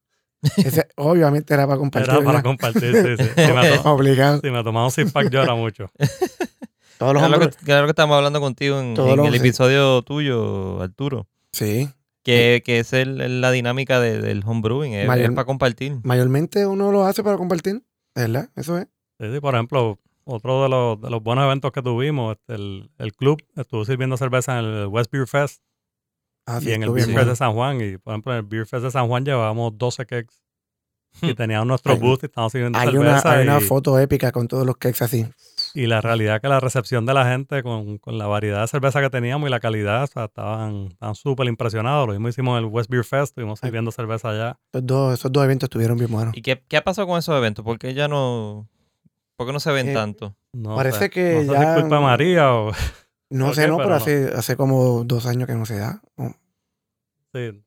Ese, *laughs* obviamente era para compartir. Era para ¿verdad? compartir, sí, sí. Si me, *laughs* Obligado. si me tomaba un six pack llora mucho. *laughs* Todos los Claro lo, hombres. que, claro que estamos hablando contigo en, Todos en los- el episodio tuyo, Arturo. Sí. Que, que es el- la dinámica de- del homebrewing, es, Mayor- para compartir. Mayormente uno lo hace para compartir. ¿Verdad? Eso es. Sí, sí, por ejemplo, otro de los, de los buenos eventos que tuvimos, este, el, el club estuvo sirviendo cerveza en el West Beer Fest Ah, sí, y en el Beer bien Fest de San Juan. Y por ejemplo, en el Beer Fest de San Juan llevábamos 12 cakes y teníamos nuestro booth y estábamos sirviendo Hay una, cerveza. hay una foto épica con todos los cakes así. Y la realidad que la recepción de la gente con, con la variedad de cerveza que teníamos y la calidad, o sea, estaban estaban súper impresionados. Lo mismo hicimos en el West Beer Fest, estuvimos Ay. sirviendo cerveza allá. Esos dos, esos dos eventos estuvieron bien buenos. ¿Y qué, qué ha pasado con esos eventos? ¿Por qué ya no, por qué no se ven Eh, tanto? No Parece sé, que no sé si ya- es culpa de María o... No ¿Por *laughs* sé, qué? no, pero, Pero no. hace, hace como dos años que no se da. Sí,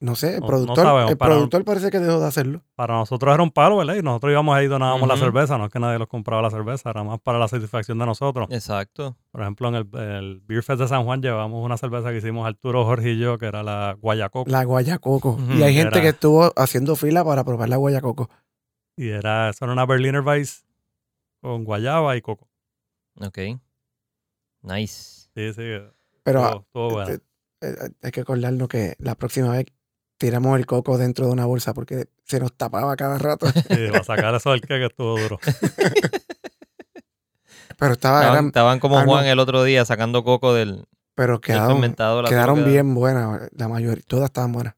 no sé, el No- productor, sabemos, el para- productor parece que dejó de hacerlo. para nosotros era un palo, ¿verdad? Y nosotros íbamos ahí y donábamos la cerveza, no es que nadie los compraba la cerveza, era más para la satisfacción de nosotros. Exacto. Por ejemplo, en el, el Beer Fest de San Juan llevamos una cerveza que hicimos Arturo, Jorge y yo, que era la Guayacoco. La guayacoco. Y hay gente era- que estuvo haciendo fila para probar la guayacoco. Y era, eso era una Berliner Weiss con guayaba y coco. Ok. Nice. Sí, sí. Pero estuvo- estuvo bueno. hay que acordarnos que la próxima vez tiramos el coco dentro de una bolsa porque se nos tapaba cada rato. *laughs* Sí, para sacar eso del que estuvo duro. Pero estaba, Estaban, eran, estaban como ah, no. Juan el otro día sacando coco del, pero quedaron, fermentado. la quedaron bien buenas, la mayoría, todas estaban buenas.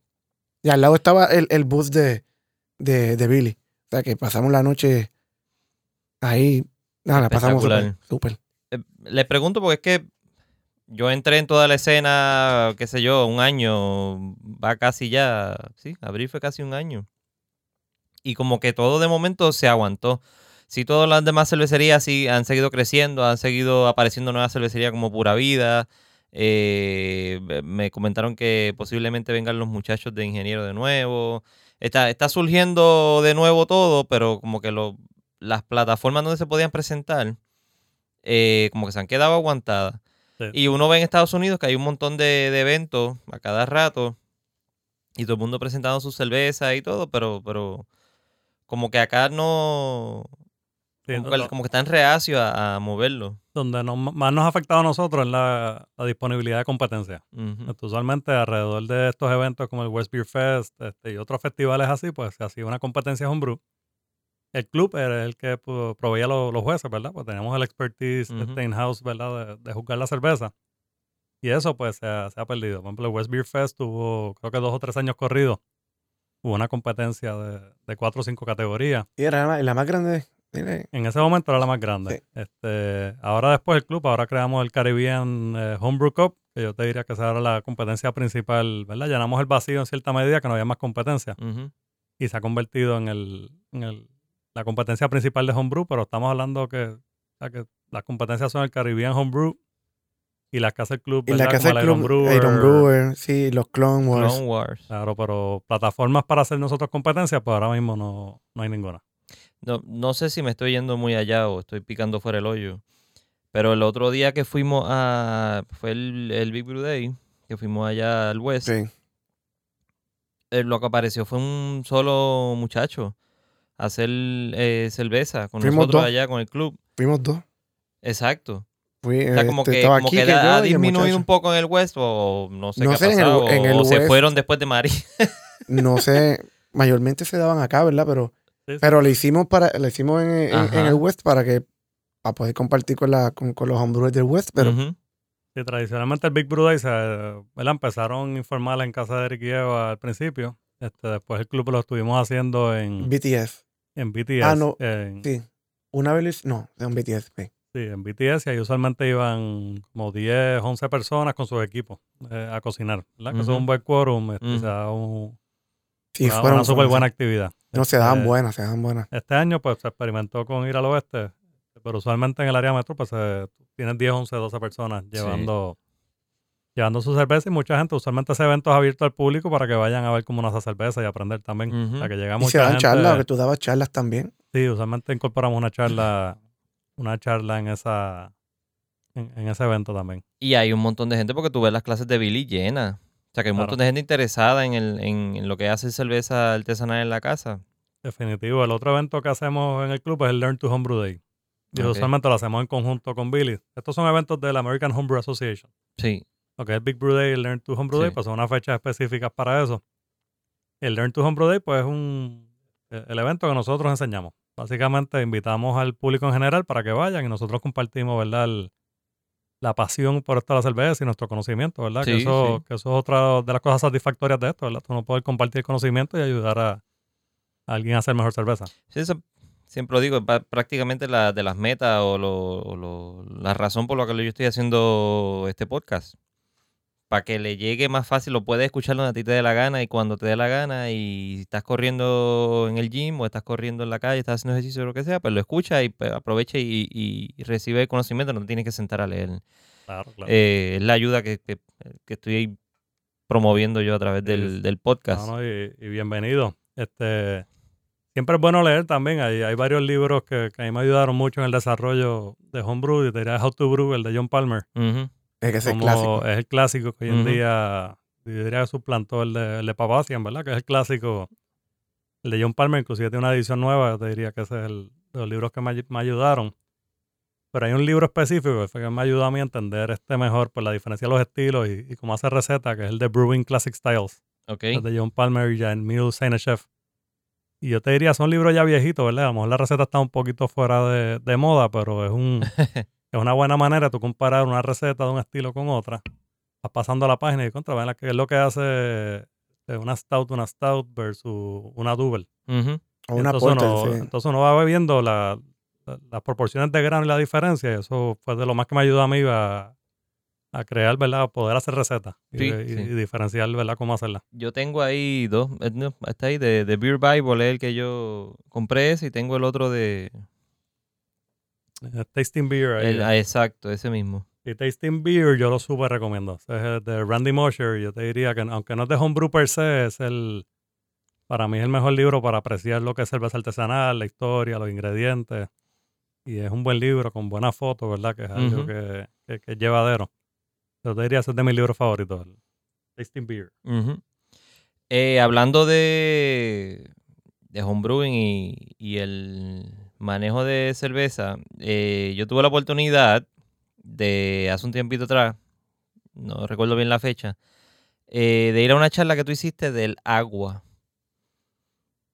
Y al lado estaba el, el bus de, de, de Billy. O sea que pasamos la noche ahí. Nada, la pasamos súper. Eh, Le pregunto porque es que yo entré en toda la escena, qué sé yo, un año, va casi ya, sí, abril fue casi un año. Y como que todo de momento se aguantó. Sí, todas las demás cervecerías sí han seguido creciendo, han seguido apareciendo nuevas cervecerías como Pura Vida. eh, me comentaron que posiblemente vengan los muchachos de ingeniero de nuevo. Está, surgiendo de nuevo todo, pero como que las plataformas donde se podían presentar, eh, como que se han quedado aguantadas. Sí. Y uno ve en Estados Unidos que hay un montón de, de eventos a cada rato y todo el mundo presentando su cerveza y todo, pero, pero como que acá no, Sí, como, no- que, como que están reacios a, a moverlo. donde nos- más nos ha afectado a nosotros es la, la disponibilidad de competencia. Este, Usualmente alrededor de estos eventos como el West Beer Fest este, y otros festivales así, pues se hacía una competencia homebrew. El club era el que proveía lo- los jueces, ¿verdad? Pues teníamos el expertise este, in-house, ¿verdad? De, de juzgar la cerveza. Y eso pues se ha, se ha perdido. Por ejemplo, el West Beer Fest tuvo creo que dos o tres años corridos. Hubo una competencia de, de cuatro o cinco categorías. Y era la, la más grande. mire, En ese momento era la más grande. Este, ahora después del club, ahora creamos el Caribbean eh, Homebrew Cup, que yo te diría que esa era la competencia principal, ¿verdad? Llenamos el vacío en cierta medida que no había más competencia y se ha convertido en, el, en el- la competencia principal de Homebrew, pero estamos hablando que, o sea, que las competencias son el Caribbean Homebrew y las que hace el club, Y la ¿verdad? Iron club, Brewer. Iron Brewer, sí, los Clone Wars. Clone Wars. Claro, pero plataformas para hacer nosotros competencias, pues ahora mismo no, no hay ninguna. No, no sé si me estoy yendo muy allá o estoy picando fuera el hoyo. Pero el otro día que fuimos a. Fue el, el Big Brew Day, que fuimos allá al West. Sí. eh, lo que apareció fue un solo muchacho hacer eh, cerveza con Fuimos nosotros dos. allá con el club. Fuimos dos. Exacto. Fui, O sea, como este, que, como que Quique, ha disminuido un poco en el West o no sé No qué sé, ha en el- pasado. en el o se fueron después de María. *laughs* No sé, mayormente se daban acá, ¿verdad? Pero, Sí, sí. pero le hicimos para, le hicimos en, en- Ajá. en el West para que para poder compartir con la con, con los homebrewers del West, pero. Sí, tradicionalmente el Big Brew Day se, ¿verdad? empezaron informal en casa de Eric y Eva al principio. Este, después el club lo estuvimos haciendo en, BTS. En BTS. Ah, no, en, Sí. Una vez lo hice- no, de un BTS, sí. sí, en BTS y ahí usualmente iban como 10, 11 personas con sus equipos eh, a cocinar. ¿verdad? Que eso es un buen quórum. este, Ujú. se da un- Sí, una, fueron una súper buena actividad. No, se daban Este, buenas, se daban buenas. Este año pues se experimentó con ir al oeste, pero usualmente en el área metro pues eh, tienes 10, 11, 12 personas llevando, llevando su cerveza y mucha gente, usualmente ese evento es abierto al público para que vayan a ver cómo uno hace cerveza y aprender también. O sea, Ujú. que llega Y se dan gente. charlas, que tú dabas charlas también. Sí, usualmente incorporamos una charla, *clears throat* una charla en esa en, en ese evento también. Y hay un montón de gente porque tú ves las clases de Billy llenas. O sea, que hay un Claro. montón de gente interesada en, el, en, en lo que hace cerveza artesanal en la casa. Definitivo. El otro evento que hacemos en el club es el Learn to Homebrew Day. Y usualmente lo hacemos en conjunto con Billy. Estos son eventos de la American Homebrew Association. Sí. Lo que es Big Brew Day y el Learn to Homebrew Sí. Day, pues son unas fechas específicas para eso. El Learn to Homebrew Day, pues es un, eh, el evento que nosotros enseñamos. Básicamente invitamos al público en general para que vayan y nosotros compartimos, ¿verdad? El- la pasión por esto de la cerveza y nuestro conocimiento, ¿verdad? que, eso, sí. que eso es otra de las cosas satisfactorias de esto, ¿verdad? Tú no poder compartir conocimiento y ayudar a, a alguien a hacer mejor cerveza. Sí, eso siempre lo digo, prácticamente la, de las metas o, lo- o lo- la razón por la que yo estoy haciendo este podcast. Para que le llegue más fácil, lo puedes escuchar donde a ti te dé la gana y cuando te dé la gana y estás corriendo en el gym o estás corriendo en la calle, estás haciendo ejercicio o lo que sea, pues lo escucha y pues, aprovecha y, y- y recibe el conocimiento, no te tienes que sentar a leer. Claro, claro. Eh, es la ayuda que, que- que estoy promoviendo yo a través del, Sí. del podcast. No, no, y, y bienvenido. Este, siempre es bueno leer también. Hay, hay varios libros que, que a mí me ayudaron mucho en el desarrollo de Homebrew. Te diría How to Brew, el de John Palmer. Ujú. Es que es como clásico. es el clásico que hoy en día, yo diría que suplantó el de, el de Papacian, ¿verdad? Que es el clásico. El de John Palmer, inclusive tiene una edición nueva. Yo te diría que ese es el de los libros que me, me ayudaron. Pero hay un libro específico que me ayudó a mí a entender este mejor, por la diferencia de los estilos y, y cómo hace receta, que es el de Brewing Classic Styles Ok. los de John Palmer y Jan Mule Chef. Y yo te diría, son libros ya viejitos, ¿verdad? A lo mejor la receta está un poquito fuera de, de moda, pero es, un, *laughs* es una buena manera de tú comparar una receta de un estilo con otra. Vas pasando la página y contra, ven, ¿qué es lo que hace eh, una stout, una stout versus una double? O una entonces, porter, uno, sí. entonces uno va viendo la- la- las proporciones de grano y la diferencia. Y eso fue de lo más que me ayudó a mí a, a crear, ¿verdad? A poder hacer recetas y, Sí, y- sí. y diferenciar, ¿verdad? Cómo hacerla. Yo tengo ahí dos, eh, está ahí de, de Beer Bible, es el que yo compré ese y tengo el otro de... Eh, Tasting Beer. ahí, el- ah, exacto, ese mismo. Y Tasting Beer yo lo súper recomiendo. Es el de Randy Mosher. Yo te diría que aunque no es de homebrew per se, es el, para mí es el mejor libro para apreciar lo que es cerveza artesanal, la historia, los ingredientes. Y es un buen libro con buenas fotos, ¿verdad? Que es algo que, que- que es llevadero. Yo te diría ese es de mis libros favoritos, el Tasting Beer. Eh, hablando de, de homebrewing y, y el manejo de cerveza, eh, yo tuve la oportunidad de hace un tiempito atrás, no recuerdo bien la fecha, eh, de ir a una charla que tú hiciste del agua.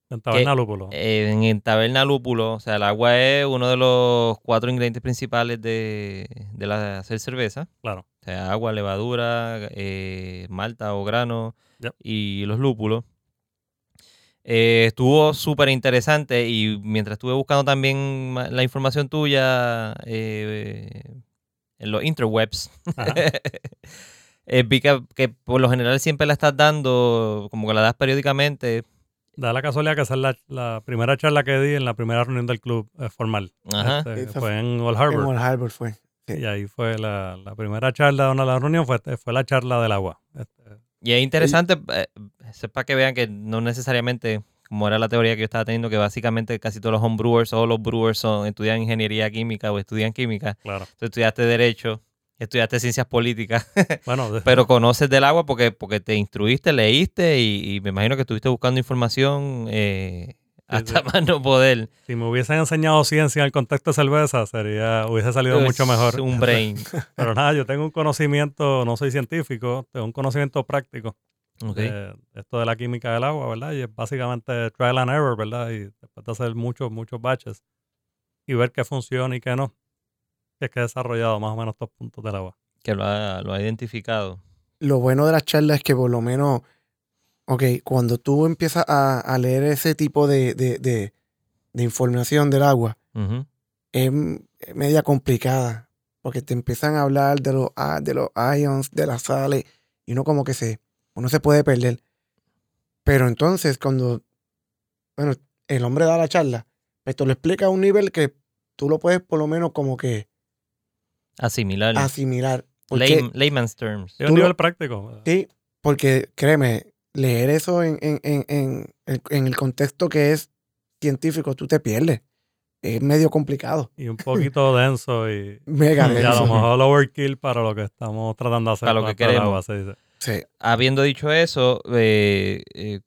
En Taberna Lúpulo. Eh, en, en Taberna Lúpulo, o sea, el agua es uno de los cuatro ingredientes principales de, de la, hacer cerveza. claro. O sea, agua, levadura, eh, malta o grano Yep. y los lúpulos. Eh, estuvo súper interesante y mientras estuve buscando también la información tuya eh, en los interwebs, *laughs* eh, vi que, que por lo general siempre la estás dando, como que la das periódicamente. Da la casualidad que esa es la, la primera charla que di en la primera reunión del club eh, formal. Ajá. Este, fue en Old En Harbor. Old Harbor fue. Sí. Y ahí fue la, la primera charla, una de las reuniones fue, fue la charla del agua. Este, Y es interesante, eh, es para que vean que no necesariamente, como era la teoría que yo estaba teniendo, que básicamente casi todos los homebrewers o los brewers son, estudian ingeniería química o estudian química. claro. Tú estudiaste Derecho, estudiaste Ciencias Políticas, *laughs* Bueno, de- pero conoces del agua porque, porque te instruiste, leíste y, y me imagino que estuviste buscando información eh, hasta sí. más no poder. si me hubiesen enseñado ciencia en el contexto de cerveza, sería, hubiese salido mucho mejor. Un brain. *laughs* Pero nada, yo tengo un conocimiento, no soy científico, tengo un conocimiento práctico Ok. de esto de la química del agua, ¿verdad? Y es básicamente trial and error, ¿verdad? Y después de hacer muchos, muchos batches y ver qué funciona y qué no, es que he desarrollado más o menos estos puntos del agua. Que lo ha, lo ha identificado. Lo bueno de las charlas es que por lo menos, ok, cuando tú empiezas a, a leer ese tipo de, de, de- de información del agua, es m- es media complicada, porque te empiezan a hablar de los, de los ions, de las sales, y uno como que se, uno se puede perder. Pero entonces, cuando, bueno, el hombre da la charla, esto lo explica a un nivel que tú lo puedes por lo menos como que Asimilar. asimilar. Layman's terms. Es un lo- nivel práctico. sí, porque créeme, leer eso en, en, en, en, el contexto que es científico, tú te pierdes. Es medio complicado. Y un poquito *laughs* denso y, Mega y a lo denso. mejor overkill para lo que estamos tratando de hacer. Para lo que queremos. agua, se dice. Sí. Habiendo dicho eso, eh, eh,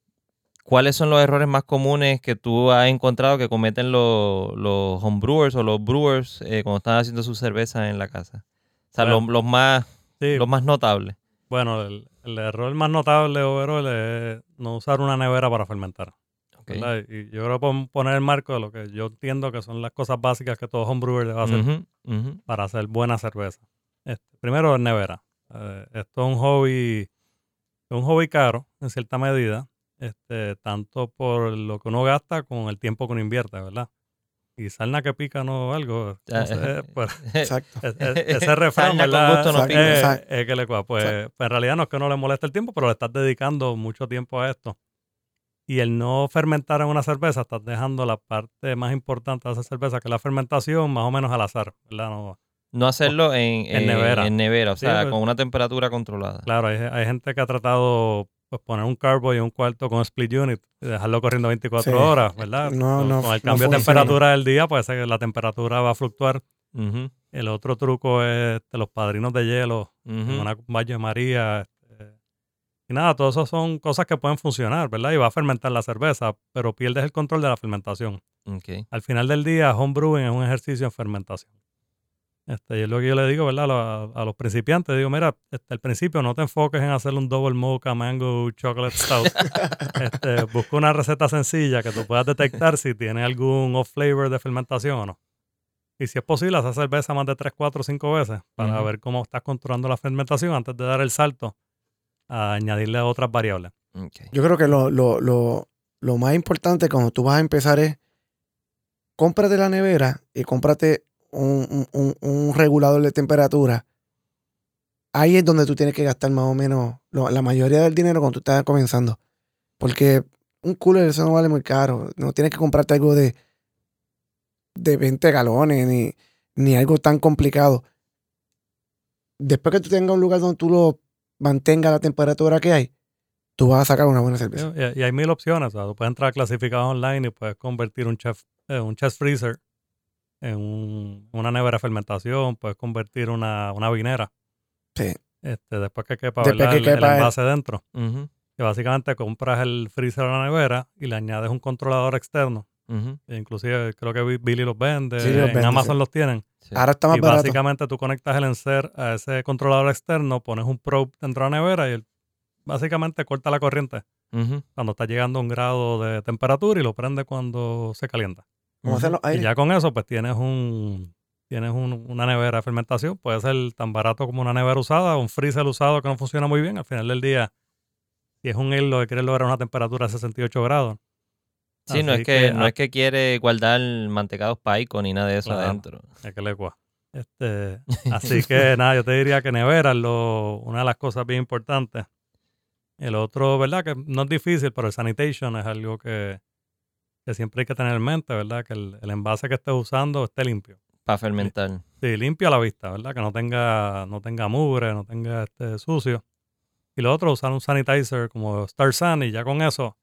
¿cuáles son los errores más comunes que tú has encontrado que cometen los, los homebrewers o los brewers eh, cuando están haciendo su cerveza en la casa? O sea, Bueno. los, los más, Sí, los más notables. Bueno, el, el error más notable overall es no usar una nevera para fermentar. Ok. ¿verdad? Y yo creo que poner el marco de lo que yo entiendo que son las cosas básicas que todo homebrewer debe hacer Ujú, ujú. para hacer buena cerveza. Este, primero, nevera. Eh, esto es un hobby, un hobby caro en cierta medida, este, tanto por lo que uno gasta como el tiempo que uno invierte, ¿verdad? Y salna que pica no algo. Entonces, pues, *laughs* Exacto. es- *laughs* es- ese *laughs* refrán, Salna con ¿verdad? gusto no pica. Eh, exacto. es que le cua- pues, pues en realidad no es que no le moleste el tiempo, pero le estás dedicando mucho tiempo a esto. Y el no fermentar en una cerveza, estás dejando la parte más importante de esa cerveza, que es la fermentación, más o menos al azar, ¿verdad? No, No hacerlo en, En eh, nevera. En nevera, o Sí, sea, pues- con una temperatura controlada. Claro, hay, hay gente que ha tratado pues, poner un carbo y un cuarto con split unit y dejarlo corriendo 24 Sí. horas, ¿verdad? No, con, no, con el no cambio de temperatura del día, pues la temperatura va a fluctuar. El otro truco es de los padrinos de hielo, en una- un baño de María. este, y nada, todo eso son cosas que pueden funcionar, ¿verdad? Y va a fermentar la cerveza, pero pierdes el control de la fermentación. Al final del día, homebrewing es un ejercicio en fermentación. Este, y es lo que yo le digo, ¿verdad? A, los- a los principiantes, digo, mira, este, al principio no te enfoques en hacer un double mocha mango chocolate stout. *laughs* este, busca una receta sencilla que tú puedas detectar si tiene algún off flavor de fermentación o no. Y si es posible, hacer cerveza más de 3, 4, 5 veces para ver cómo estás controlando la fermentación antes de dar el salto a añadirle otras variables. Yo creo que lo, lo, lo, lo más importante cuando tú vas a empezar es cómprate la nevera y cómprate un, un- un- regulador de temperatura. Ahí es donde tú tienes que gastar más o menos lo- la mayoría del dinero cuando tú estás comenzando. Porque un cooler eso no vale muy caro. No tienes que comprarte algo de, de 20 galones ni, ni algo tan complicado. Después que tú tengas un lugar donde tú lo mantenga la temperatura que hay, tú vas a sacar una buena cerveza. Y, hay mil opciones. O sea, puedes entrar a clasificados online y puedes convertir un chef, eh, un chest freezer en un- una nevera de fermentación. Puedes convertir una, una vinera. Sí. Este, después que quepa, Después que el, quepa el- envase dentro. Ujú, Que básicamente compras el freezer a la nevera y le añades un controlador externo. E inclusive creo que Bi- Billy los vende. Sí, los en vende, Amazon sí. los tienen. sí. Ahora está más y barato. básicamente tú conectas el enser a ese controlador externo, pones un probe dentro de la nevera y él básicamente corta la corriente cuando está llegando a un grado de temperatura y lo prende cuando se calienta. ¿Cómo hacen los Y ya con eso, pues tienes un tienes un- una nevera de fermentación. Puede ser tan barato como una nevera usada, un freezer usado que no funciona muy bien. Al final del día, si es un hilo que quieres lograr una temperatura de 68 grados. Sí, no es que, no ah, es que quiere guardar mantecados paico ni nada de eso Claro. adentro. es que le cua. Este, *laughs* así que nada, yo te diría que nevera es lo, una de las cosas bien importantes. El otro, ¿verdad? Que no es difícil, pero el sanitation es algo que, que siempre hay que tener en mente, ¿verdad? Que el, el envase que estés usando esté limpio. Para fermentar. Sí, limpio a la vista, ¿verdad? Que no tenga, no tenga mugre, no tenga este sucio. Y lo otro, usar un sanitizer como Star Sun y ya con eso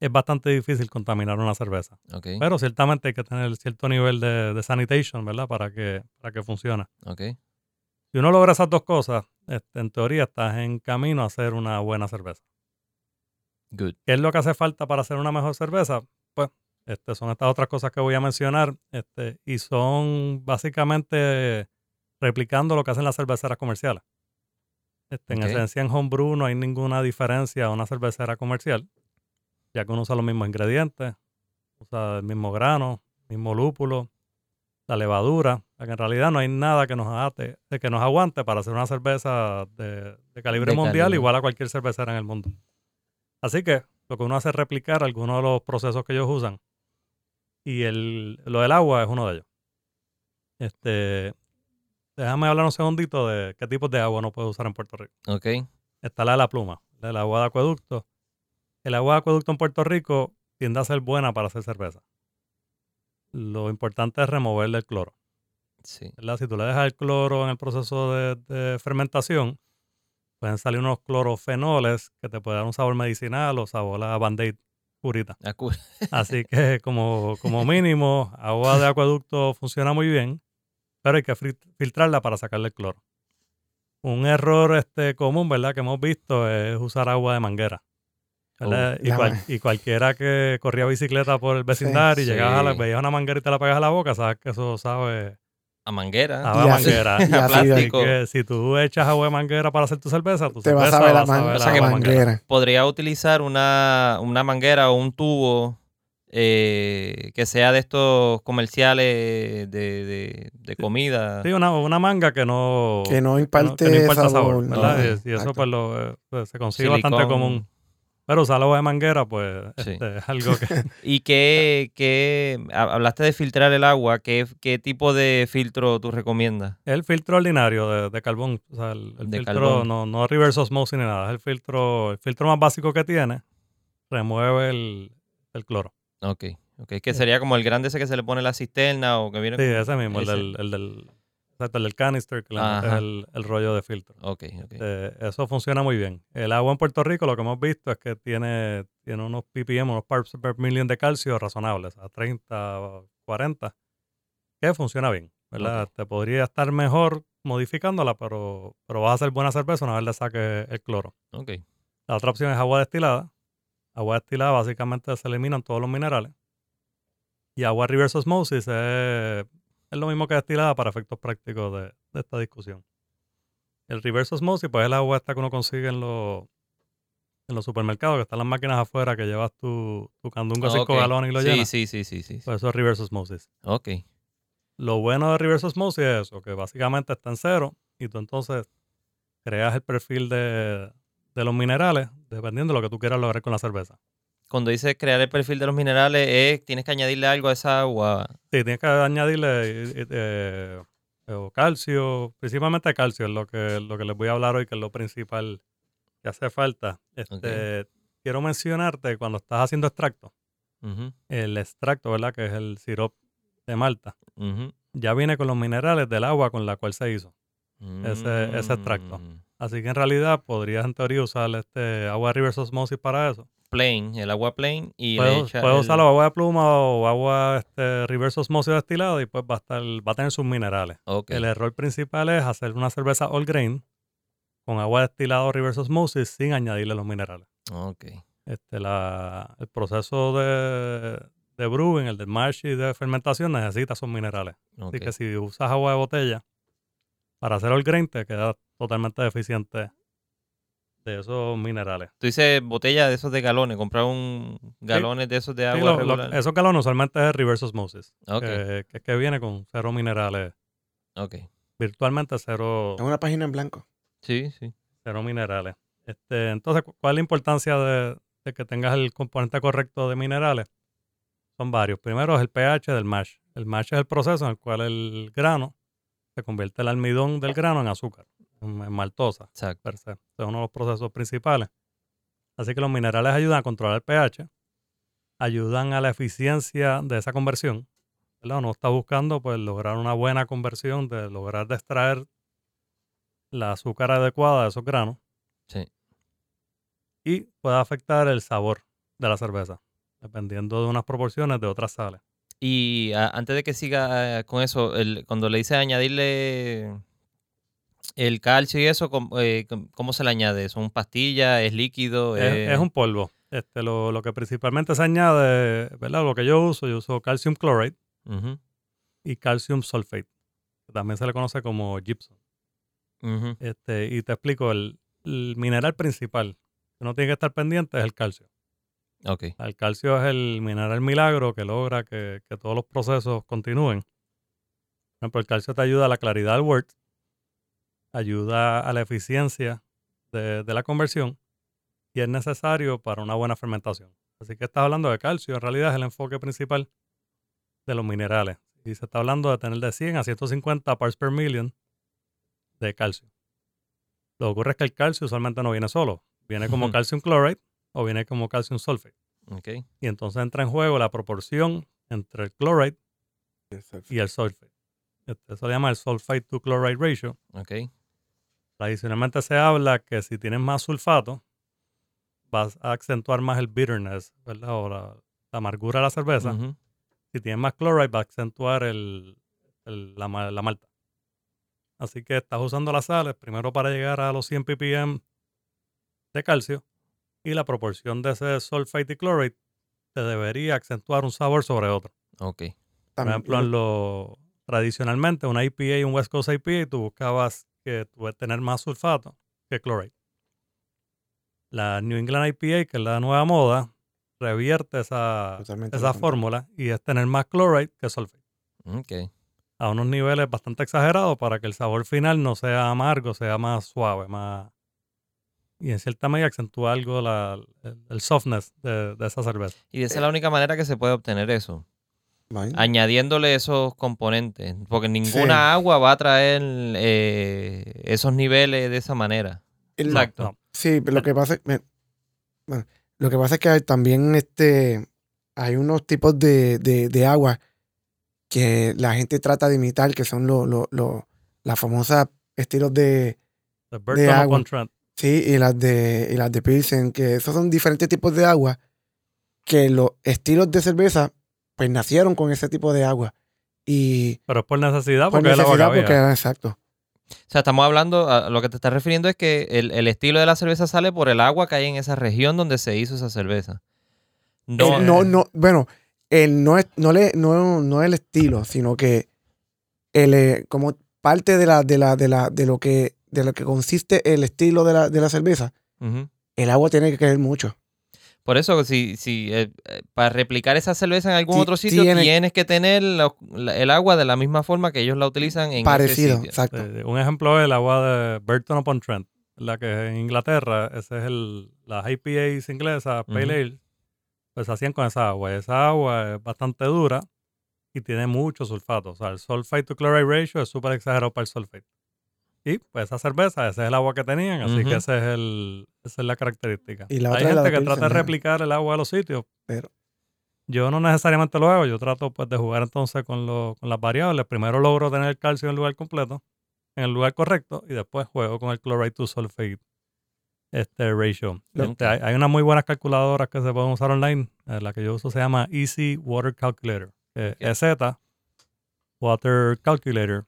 es bastante difícil contaminar una cerveza. Pero ciertamente hay que tener cierto nivel de, de sanitation, ¿verdad? Para que, para que funcione. ok. Si uno logra esas dos cosas, este, en teoría estás en camino a hacer una buena cerveza. Good. ¿Qué es lo que hace falta para hacer una mejor cerveza? Pues este, son estas otras cosas que voy a mencionar este, y son básicamente replicando lo que hacen las cerveceras comerciales. Este, En esencia, en homebrew no hay ninguna diferencia a una cervecera comercial, ya que uno usa los mismos ingredientes, usa el mismo grano, mismo lúpulo, la levadura, o sea que en realidad no hay nada que nos ate, de que nos aguante para hacer una cerveza de, de calibre De mundial calibre. igual a cualquier cervecera en el mundo. Así que lo que uno hace es replicar algunos de los procesos que ellos usan. Y el, lo del agua es uno de ellos. Este, déjame hablar un segundito de qué tipos de agua uno puede usar en Puerto Rico. Ok. Está la de la pluma, la del agua de acueducto. El agua de acueducto en Puerto Rico tiende a ser buena para hacer cerveza. Lo importante es removerle el cloro. Sí. ¿verdad? Si tú le dejas el cloro en el proceso de, de fermentación, pueden salir unos clorofenoles que te pueden dar un sabor medicinal o sabor a band-aid purita. Acu- *laughs* Así que como, como mínimo, agua de acueducto funciona muy bien, pero hay que filtrarla para sacarle el cloro. Un error este, común, ¿verdad? Que hemos visto es usar agua de manguera. Oh, y, cual- y cualquiera que corría bicicleta por el vecindario y Sí. llegabas a la, Sí. veías una manguera y te la pegas a la boca, sabes que eso sabe A manguera. a Y así- manguera. y *laughs* de- Así plástico. que si tú echas agua de manguera para hacer tu cerveza, tu Te vas cerveza a ver la, va man- saber O sea a que la agua de manguera. Podría utilizar una, una manguera o un tubo eh, que sea de estos comerciales de, de- de comida. Sí, una, una manga que no, Que no que imparte, que no imparta sabor. ¿verdad? no, Y- y, eso pues, lo, eh, pues, se consigue bastante común. Pero usar agua de manguera, pues, Sí. este, es algo que... *laughs* ¿Y qué, qué- ha- hablaste de filtrar el agua? ¿Qué, qué tipo de filtro tú recomiendas? el filtro ordinario de, de carbón. O sea, el, el De filtro, carbón. no, no reverse osmosis ni nada. Es el filtro, el filtro más básico que tiene. Remueve el, el cloro. Ok, ok. Que sería como el grande ese que se le pone en la cisterna o que viene Sí, ese mismo, ese. el del, el del, exacto, el del canister que le metes el, el rollo de filtro. Ok, ok. Eh, eso funciona muy bien. El agua en Puerto Rico, lo que hemos visto es que tiene, tiene unos ppm, unos parts per million de calcio razonables, a 30 o 40, que funciona bien, ¿verdad? Te podría estar mejor modificándola, pero, pero vas a hacer buena cerveza una vez le saques el cloro. Ok. La otra opción es agua destilada. Agua destilada básicamente se eliminan todos los minerales. Y agua reverse osmosis es, es lo mismo que destilada para efectos prácticos de, de esta discusión. El reverse osmosis, pues es el agua esta que uno consigue en los, en los supermercados, que están las máquinas afuera, que llevas tu, tu candungo 5 Ok. galones y lo sí, llenas. Sí, sí, sí, sí. sí. Pues eso es reverse osmosis. Ok. Lo bueno de reverse osmosis es eso, que básicamente está en cero y tú entonces creas el perfil de, de los minerales dependiendo de lo que tú quieras lograr con la cerveza. Cuando dices crear el perfil de los minerales, es, tienes que añadirle algo a esa agua. Sí, tienes que añadirle eh, eh, o calcio, principalmente calcio, es lo que, lo que les voy a hablar hoy, que es lo principal que hace falta. Este, Quiero mencionarte cuando estás haciendo extracto, el extracto, ¿verdad? Que es el sirop de Malta. Ya viene con los minerales del agua con la cual se hizo. Ese- ese extracto. Mm. Así que en realidad podrías en teoría usar este agua reverse osmosis para eso. Plain, el agua plain y le Puedes, echa puedes el- usar agua de pluma o agua este, reverse osmosis destilada y pues va a, estar, va a tener sus minerales. El error principal es hacer una cerveza all grain con agua destilada o reverse osmosis sin añadirle los minerales. Este, la, el proceso de, de brewing, el de mash y de fermentación necesita esos minerales. Así que si usas agua de botella para hacer all grain te queda totalmente deficiente de esos minerales. Tú dices botella de esos de galones, comprar un galones de esos de agua lo- lo- regular. esos galones usualmente es reverse osmosis, Ok, que, que viene con cero minerales, ok. virtualmente cero, Es una página en blanco. Sí, sí. cero minerales. Este, entonces, cu- ¿cuál es la importancia de, de que tengas el componente correcto de minerales? Son varios. Primero es el pH del mash. El mash es el proceso en el cual el grano se convierte el almidón del grano en azúcar, maltosa, Exacto. per se. Es uno de los procesos principales. Así que los minerales ayudan a controlar el pH, ayudan a la eficiencia de esa conversión. ¿verdad? Uno está buscando pues lograr una buena conversión, de lograr de extraer la azúcar adecuada de esos granos Sí. y puede afectar el sabor de la cerveza, dependiendo de unas proporciones de otras sales. Y antes de que siga eh, con eso, el- cuando le dice añadirle el calcio y eso, ¿cómo, eh, cómo- se le añade? ¿Son pastillas? ¿Es líquido? Es, eh, es un polvo. Este, lo, lo que principalmente se añade, ¿verdad? Lo que yo uso, yo uso calcium chloride y calcium sulfate, que también se le conoce como gypsum. Este, y te explico, el, el mineral principal que uno tiene que estar pendiente es el calcio. Ok, El calcio es el mineral milagro que logra que, que todos los procesos continúen. Por ejemplo, el calcio te ayuda a la claridad del wort, ayuda a la eficiencia de, de la conversión y es necesario para una buena fermentación. Así que estás hablando de calcio, en realidad es el enfoque principal de los minerales. Y se está hablando de tener de 100 a 150 parts per million de calcio. Lo que ocurre es que el calcio usualmente no viene solo, viene como Ujú. calcium chloride o viene como calcium sulfate. Ok. Y entonces entra en juego la proporción entre el chloride y el sulfate. Este, Eso se llama el sulfate to chloride ratio. Ok. Tradicionalmente se habla que si tienes más sulfato, vas a acentuar más el bitterness, ¿verdad? O la, la amargura de la cerveza. Si tienes más chloride, va a acentuar el, el- la, ma- la malta. Así que estás usando las sales primero para llegar a los 100 ppm de calcio y la proporción de ese sulfate y chloride te debería acentuar un sabor sobre otro. Ok. Por ejemplo, en lo, tradicionalmente, una IPA y un West Coast IPA, tú buscabas que tuve tener más sulfato que chloride. La New England IPA, que es la nueva moda, revierte esa, esa fórmula y es tener más chloride que sulfate. Ok. A unos niveles bastante exagerados para que el sabor final no sea amargo, sea más suave, más... Y en cierta medida acentúa algo la- el, el softness de, de esa cerveza. Y esa es la única manera que se puede obtener eso. Añadiéndole esos componentes. Porque ninguna Sí. agua va a traer eh, esos niveles de esa manera. El- Exacto. No, Sí, pero lo que pasa es me- bueno, lo que pasa es que también este hay unos tipos de, de, de agua que la gente trata de imitar, que son los los los- las famosas estilos de Burton agua. sí y las de y las de Pilsen, que esos son diferentes tipos de agua que los estilos de cerveza pues nacieron con ese tipo de agua y Pero es por necesidad, por porque es el agua que necesidad había. porque era exacto. O sea, estamos hablando, a lo que te estás refiriendo es que el, el estilo de la cerveza sale por el agua que hay en esa región donde se hizo esa cerveza. No, El- no, no, bueno, el no es, no le, no, no el estilo, sino que el, eh, como parte de la, de la, de la, de lo que, de lo que consiste el estilo de la, de la cerveza, el agua tiene que querer mucho. Por eso, si, si eh, eh, para replicar esa cerveza en algún otro sitio, tiene- tienes que tener la- la- el agua de la misma forma que ellos la utilizan en Parecido, ese sitio. exacto. Eh, un ejemplo es el agua de Burton upon Trent, la que en Inglaterra, ese es el, las IPAs inglesas, Pale Ujú. Ale, pues se hacían con esa agua. Esa agua es bastante dura y tiene mucho sulfato. O sea, el sulfate to chloride ratio es súper exagerado para el sulfate. Y pues esa cerveza, ese es el agua que tenían, así que ese es el, esa es la característica. Y la Hay la gente que trata de replicar el agua de los sitios, Pero yo no necesariamente lo hago, yo trato pues de jugar entonces con, lo- con las variables. Primero logro tener el calcio en el lugar completo, en el lugar correcto, y después juego con el chloride to sulfate este ratio. Este, hay, hay unas muy buenas calculadoras que se pueden usar online. eh, la que yo uso se llama Easy Water Calculator. que es EZ Water Calculator.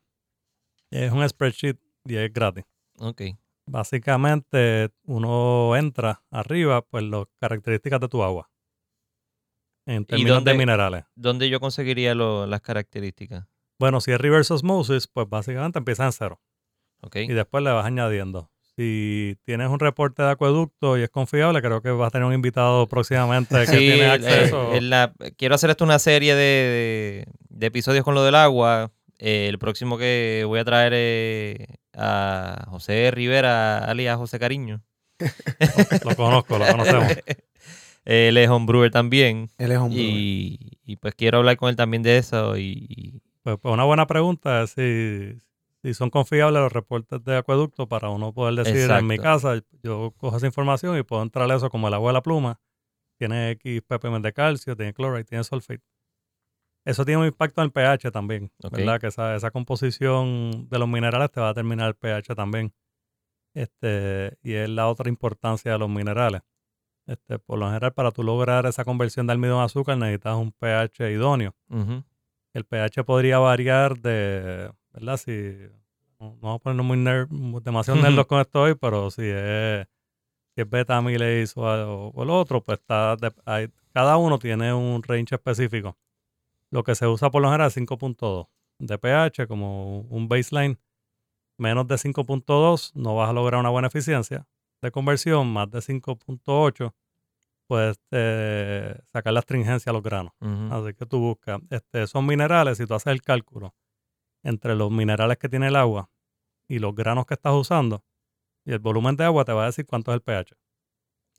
Es un spreadsheet y es gratis. Ok. Básicamente, uno entra arriba, pues las características de tu agua. En términos dónde- de minerales. ¿Dónde yo conseguiría lo- las características? Bueno, si es reverse osmosis, pues básicamente empieza en cero Ok. y después le vas añadiendo. Si tienes un reporte de acueducto y es confiable, creo que vas a tener un invitado próximamente que *laughs* Sí, tiene eh, acceso. en la- quiero hacer esto una serie de, de- de episodios con lo del agua. Eh, el próximo que voy a traer es a José Rivera, alias José Cariño. *laughs* Lo conozco, lo conocemos. *laughs* Él es homebrewer también. él es un Y, y pues quiero hablar con él también de eso. Y, Pues, pues una buena pregunta es si, si son confiables los reportes de acueducto para uno poder decir en mi casa, yo cojo esa información y puedo entrar a eso como el agua de la pluma. Tiene X ppm de calcio, tiene chloride, tiene sulfate. Eso tiene un impacto en el pH también. ¿verdad? Que esa, esa composición de los minerales te va a determinar el pH también. Este, y es la otra importancia de los minerales. Este, por lo general, para tú lograr esa conversión de almidón a azúcar necesitas un pH idóneo ujú, el pH podría variar de, ¿verdad? Si, no no vamos a ponernos muy ner- demasiado nerdos con esto hoy, pero si es, si es beta o, o el otro, pues está, de- hay- cada uno tiene un range específico. Lo que se usa por lo general es 5.2 de pH como un baseline. Menos de 5.2 no vas a lograr una buena eficiencia de conversión. Más de 5.8 puedes eh, sacar la astringencia a los granos. Así que tú buscas, este, son minerales, si tú haces el cálculo entre los minerales que tiene el agua y los granos que estás usando, y el volumen de agua te va a decir cuánto es el pH.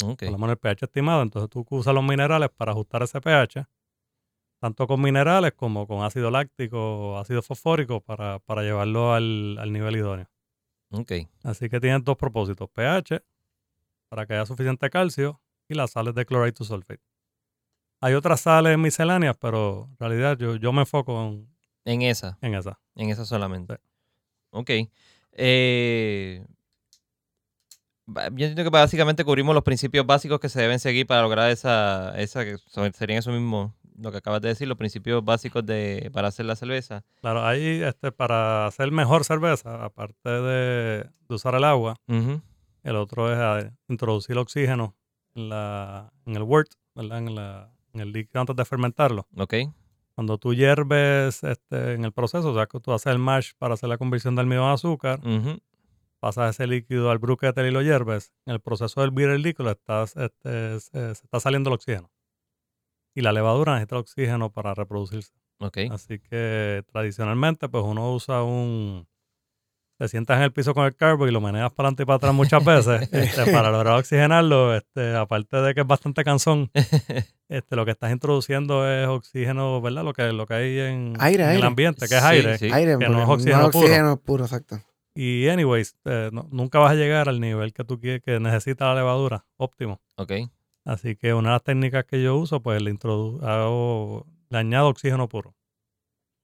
Ok. Por lo menos el pH estimado. Entonces tú usas los minerales para ajustar ese pH, tanto con minerales como con ácido láctico o ácido fosfórico para, para llevarlo al, al nivel idóneo. ok. Así que tienes dos propósitos, pH, para que haya suficiente calcio, y las sales de chloride to sulfate. Hay otras sales misceláneas, pero en realidad yo, yo me enfoco en, En esa, en esa. en esa solamente. Sí. Ok. Eh, yo entiendo que básicamente cubrimos los principios básicos que se deben seguir para lograr esa, esa que son- serían eso mismo, lo que acabas de decir, los principios básicos de, para hacer la cerveza. Claro, ahí este, para hacer mejor cerveza, aparte de, de usar el agua, el otro es eh, introducir oxígeno en, la, en el wort, ¿verdad? En, la, en el líquido antes de fermentarlo. Ok. Cuando tú hierves este, en el proceso, o sea, que tú haces el mash para hacer la conversión del almidón a azúcar, ujú, pasas ese líquido al brew kettle y lo hierves, en el proceso del beer el líquido estás, este, se, se está saliendo el oxígeno. Y la levadura necesita oxígeno para reproducirse. Ok. Así que tradicionalmente, pues uno usa un. Te sientas en el piso con el carbo y lo meneas para adelante y para atrás muchas veces *laughs* este, para lograr oxigenarlo. Este, aparte de que es bastante cansón, *laughs* este, lo que estás introduciendo es oxígeno, ¿verdad? Lo que, lo que hay en, Aire, en el ambiente, que es Sí, aire. sí. Aire, que no es oxígeno puro. oxígeno puro, exacto. Y, anyways, eh, no- nunca vas a llegar al nivel que tú quieres, que necesita la levadura óptimo. Ok. Así que una de las técnicas que yo uso, pues le, introdu- hago- le añado oxígeno puro.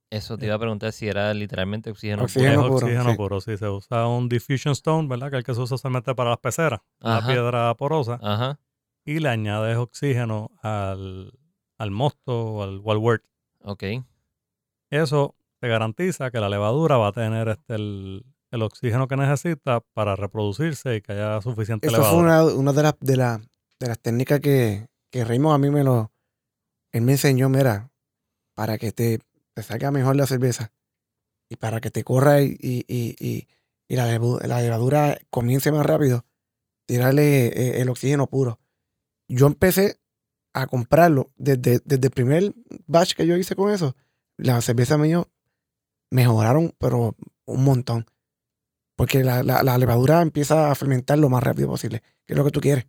Eso te iba a preguntar si era literalmente oxígeno. Oxígeno. es puro, oxígeno sí. puro, sí. Se usa un diffusion stone, ¿verdad? Que es el que se usa usualmente para las peceras, la piedra porosa. Ajá. Y le añades oxígeno al, al mosto o al, o al wort. Ok. Eso te garantiza que la levadura va a tener este, el, el oxígeno que necesita para reproducirse y que haya suficiente Eso fue levadura. una, una de, las, de, la- de las técnicas que, que Raymond a mí me lo... Él me enseñó, mira, para que te, te salga mejor la cerveza y para que te corra y, y, y, y- la, levadura comience más rápido, tirarle eh, el oxígeno puro. Yo empecé a comprarlo desde, desde el primer batch que yo hice con eso. Las cervezas mías mejoraron, pero un montón. Porque la, la levadura empieza a fermentar lo más rápido posible, que es lo que tú quieres.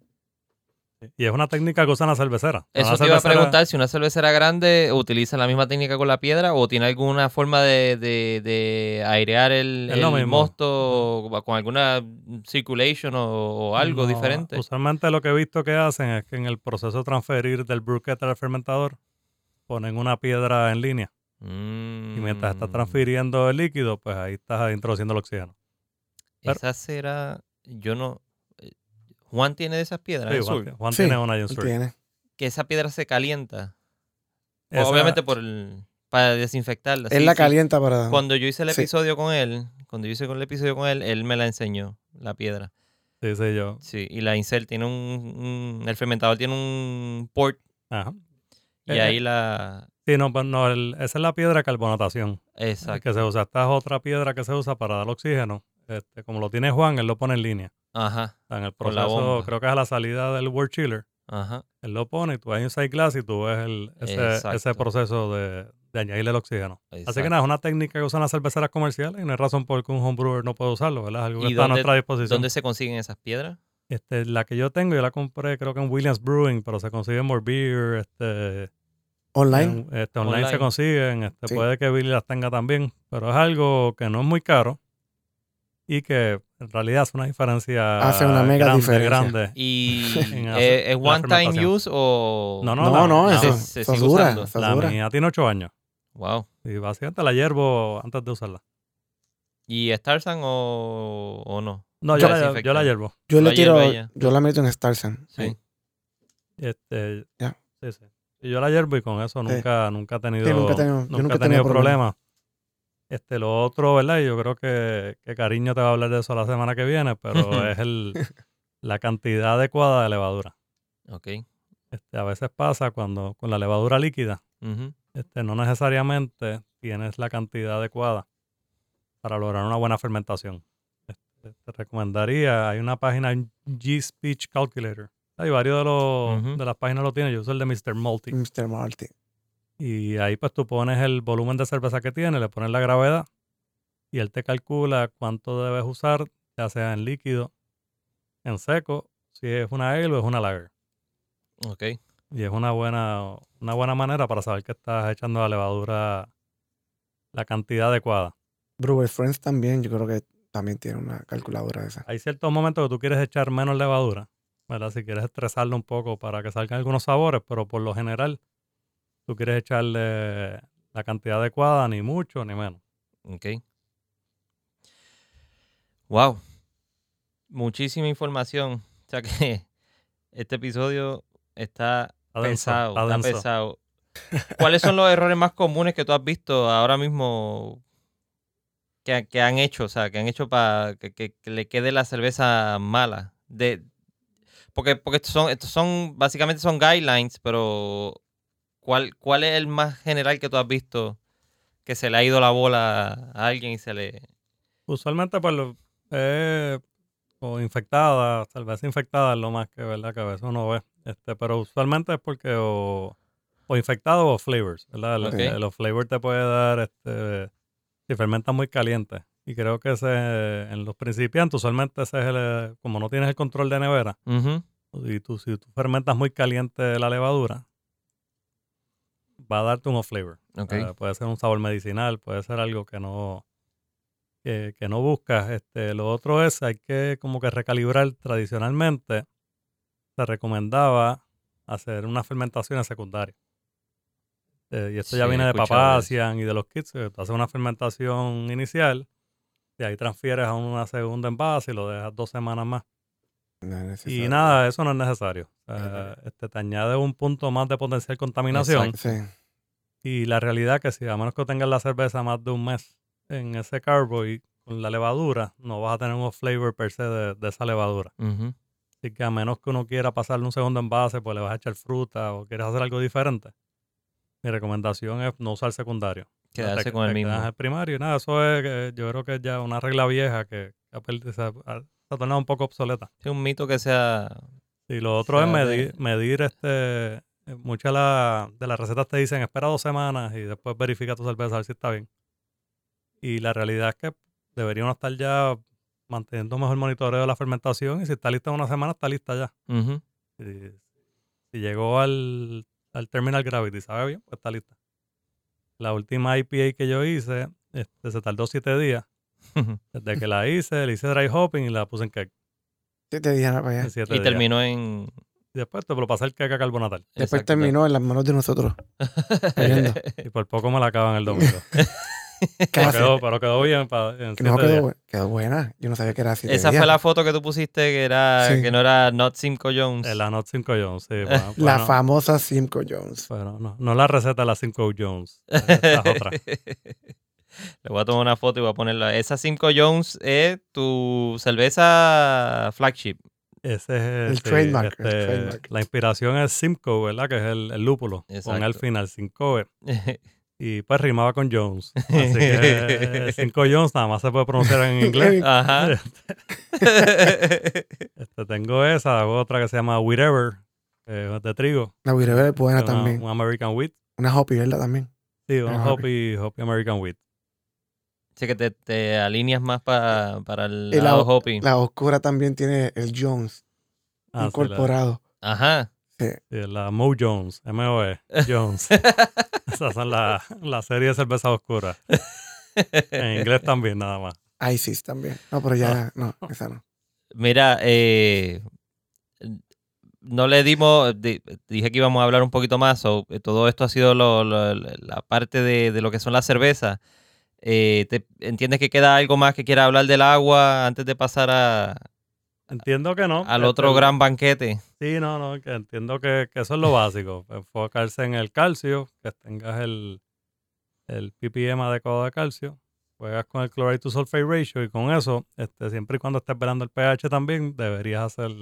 Y es una técnica que usan las cerveceras. Eso te iba a preguntar si una cervecera grande utiliza la misma técnica con la piedra o tiene alguna forma de, de- de airear el, el mismo. mosto con alguna circulation o, o algo No, diferente. Usualmente lo que he visto que hacen es que en el proceso de transferir del brew kettle al fermentador, ponen una piedra en línea. Y mientras está Mm, transfiriendo el líquido, pues ahí estás introduciendo el oxígeno. pero- Esa será, yo no, Juan tiene de esas piedras Sí, Juan, sur, Juan Sí, tiene una Él Sur. tiene. que esa piedra se calienta, Esa- obviamente por el, para desinfectarla. Él sí, la sí. calienta para. Cuando yo hice el Sí. episodio con él, cuando yo hice el episodio con él, él me la enseñó, la piedra. Sí, sí, yo. Sí, y la Incel tiene un, un- el fermentador tiene un port Ajá. y Eh, ahí la, Sí, no, pues no, el- esa es la piedra de carbonatación eh, exacto, que se usa. Esta es otra piedra que se usa para dar oxígeno. Este, como lo tiene Juan, él lo pone en línea. Ajá, O sea, en el proceso, creo que es a la salida del World Chiller. ajá, Él lo pone y tú hay un side glass y tú ves el, ese, proceso de, de añadirle el oxígeno. Así que nada, es una técnica que usan las cerveceras comerciales y no hay razón por qué un homebrewer no puede usarlo, ¿verdad? Es algo que ¿Y está a nuestra disposición. ¿Dónde se consiguen esas piedras? Este, la que yo tengo, yo la compré creo que en Williams Brewing, pero se consigue en More Beer, este, Online. en- este, online, Online. se consiguen, este, Sí. puede que Billy las tenga también, pero es algo que no es muy caro y que en realidad hace una diferencia Hace una mega grande, diferencia. grande. *laughs* ¿Y *laughs* es one time use o...? No, No, la- no, eso, se- se eso sigue dura. La dura. mía tiene 8 años Wow. y básicamente la hiervo antes de usarla. ¿Y Starsan o, o no? No, yo, la, yo la hiervo. Yo La le tiro, yo la meto en Starsen. Sí. Este, Ya. Sí, sí. Y yo la hiervo y con eso Sí. nunca, nunca he tenido, Sí, nunca he tenido- yo nunca nunca he tenido problema. problemas. Este, lo otro, ¿verdad? Y yo creo que, que Cariño te va a hablar de eso la semana que viene, pero *laughs* es el, la cantidad adecuada de levadura. Ok. Este, a veces pasa cuando con la levadura líquida, este, no necesariamente tienes la cantidad adecuada para lograr una buena fermentación. Este, te recomendaría, hay una página G-Speech Calculator. Hay varios de, los, de las páginas lo tienen. Yo uso el de Mr. Multi. Mr. Marty. Y ahí pues tú pones el volumen de cerveza que tiene, le pones la gravedad y él te calcula cuánto debes usar, ya sea en líquido, en seco, si es una ale o es una lager. Ok. Y es una buena, una buena manera para saber que estás echando la levadura la cantidad adecuada. Brewer Friends también, yo creo que también tiene una calculadora de esa. Hay ciertos momentos que tú quieres echar menos levadura ¿verdad? Si quieres estresarlo un poco para que salgan algunos sabores, pero por lo general tú quieres echarle la cantidad adecuada, ni mucho ni menos. Ok. Wow. Muchísima información. O sea que *laughs* este episodio está Está denso, pesado. está pesado. *laughs* ¿Cuáles son los errores más comunes que tú has visto ahora mismo que, que han hecho? O sea, que han hecho para que, que- que le quede la cerveza mala. De, porque porque estos son, estos son, básicamente son guidelines, pero ¿cuál, ¿cuál es el más general que tú has visto que se le ha ido la bola a alguien y se le... Usualmente, pues, lo- eh, o infectada, cerveza infectada es lo más que, ¿verdad? Que a veces uno ve. Este, pero usualmente es porque o, o infectado o flavors, ¿verdad? Los flavors te puede dar, este, si fermentas muy caliente. Y creo que ese, en los principiantes, usualmente ese es el, como no tienes el control de nevera, Ujú. y tú, si tú fermentas muy caliente la levadura, va a darte un off flavor. Ok. Eh, puede ser un sabor medicinal, puede ser algo que no que, que no buscas. Este, lo otro es, hay que como que recalibrar tradicionalmente. Se recomendaba hacer unas fermentaciones secundarias. Eh, y esto ya viene de Papacian y de los kits. que Tú haces una fermentación inicial y ahí transfieres a una segunda envase y lo dejas dos semanas más. No es. Y nada, eso no es necesario. Este, te añade un punto más de potencial contaminación. Exacto. Sí. Y la realidad que si a menos que tengas la cerveza más de un mes en ese carbo y con la levadura, no vas a tener un flavor per se de, de esa levadura. Así que a menos que uno quiera pasarle un segundo envase, pues le vas a echar fruta o quieres hacer algo diferente. Mi recomendación es no usar secundario. Quedarse Te- con el mismo. el primario. Y nada, eso es, que yo creo que es ya una regla vieja que, que se, ha, se ha tornado un poco obsoleta. Es un mito que sea... Y lo otro es de- medir, medir este. eh, Muchas de, la- de las recetas te dicen espera dos semanas y después verifica tu cerveza a ver si está bien. Y la realidad es que deberíamos estar ya manteniendo mejor monitoreo de la fermentación y si está lista en una semana, está lista ya. Si llegó al, al terminal gravity, ¿sabe bien? Pues está lista. La última IPA que yo hice este, se tardó siete días. Desde que la hice, le hice dry hopping y la puse en cake. Siete días para allá. siete y días. terminó en... Después te lo pasé el cake a carbonatal. Después Exacto. terminó en las manos de nosotros. *laughs* cayendo. Y por poco me la acaban el domingo. *laughs* Pero Casi. quedó, pero quedó bien. pa- en Que no siete días. quedó, bu- quedó buena. Yo no sabía que era así. Esa fue la foto que tú pusiste que era Sí. que no era Not Simco Jones. En la Not 5 Jones, sí. *laughs* bueno, La bueno, famosa Simcoe Jones. bueno, no, no la receta de la 5 Jones. Esta es otra. Le voy a tomar una foto y voy a ponerla. Esa Simco Jones es tu cerveza flagship. Ese es El sí, trademark, el este, trademark. La inspiración es Simcoe, ¿verdad? Que es el, el lúpulo. Con al Exacto. final Simcoe. *laughs* Y pues rimaba con Jones. Así que 5 Jones nada más se puede pronunciar en inglés. *laughs* Ajá. *laughs* Este, tengo esa, hago otra que se llama es de trigo. La Wirebe es buena una- también. Un American Wheat. Una Hopi, ¿verdad? También. Sí, un Ah, ok. Hoppy, Hoppy American Wheat. Así que te, te alineas más pa- para el Y la- lado Hopi. La oscura también tiene el Jones Ah, sí, la- incorporado. Ajá. Sí. Sí, la Mo Jones, M-O-E, Jones. *laughs* Esas son las la serie de cerveza oscura. *laughs* En inglés también, nada más. ISIS también. No, pero ya, no, esa no. Mira, eh, no le dimos, di- dije que íbamos a hablar un poquito más, so, eh, todo esto ha sido lo- lo- la parte de, de lo que son las cervezas. Eh, ¿te- ¿Entiendes que queda algo más que quiera hablar del agua antes de pasar a- Entiendo que no. al este, otro gran banquete? Sí, no, no, que entiendo que, que eso es lo básico. Enfocarse en el calcio, que tengas el, el ppm adecuado de calcio. Juegas con el chloride to sulfate ratio y con eso, este, siempre y cuando estés velando el pH también, deberías hacer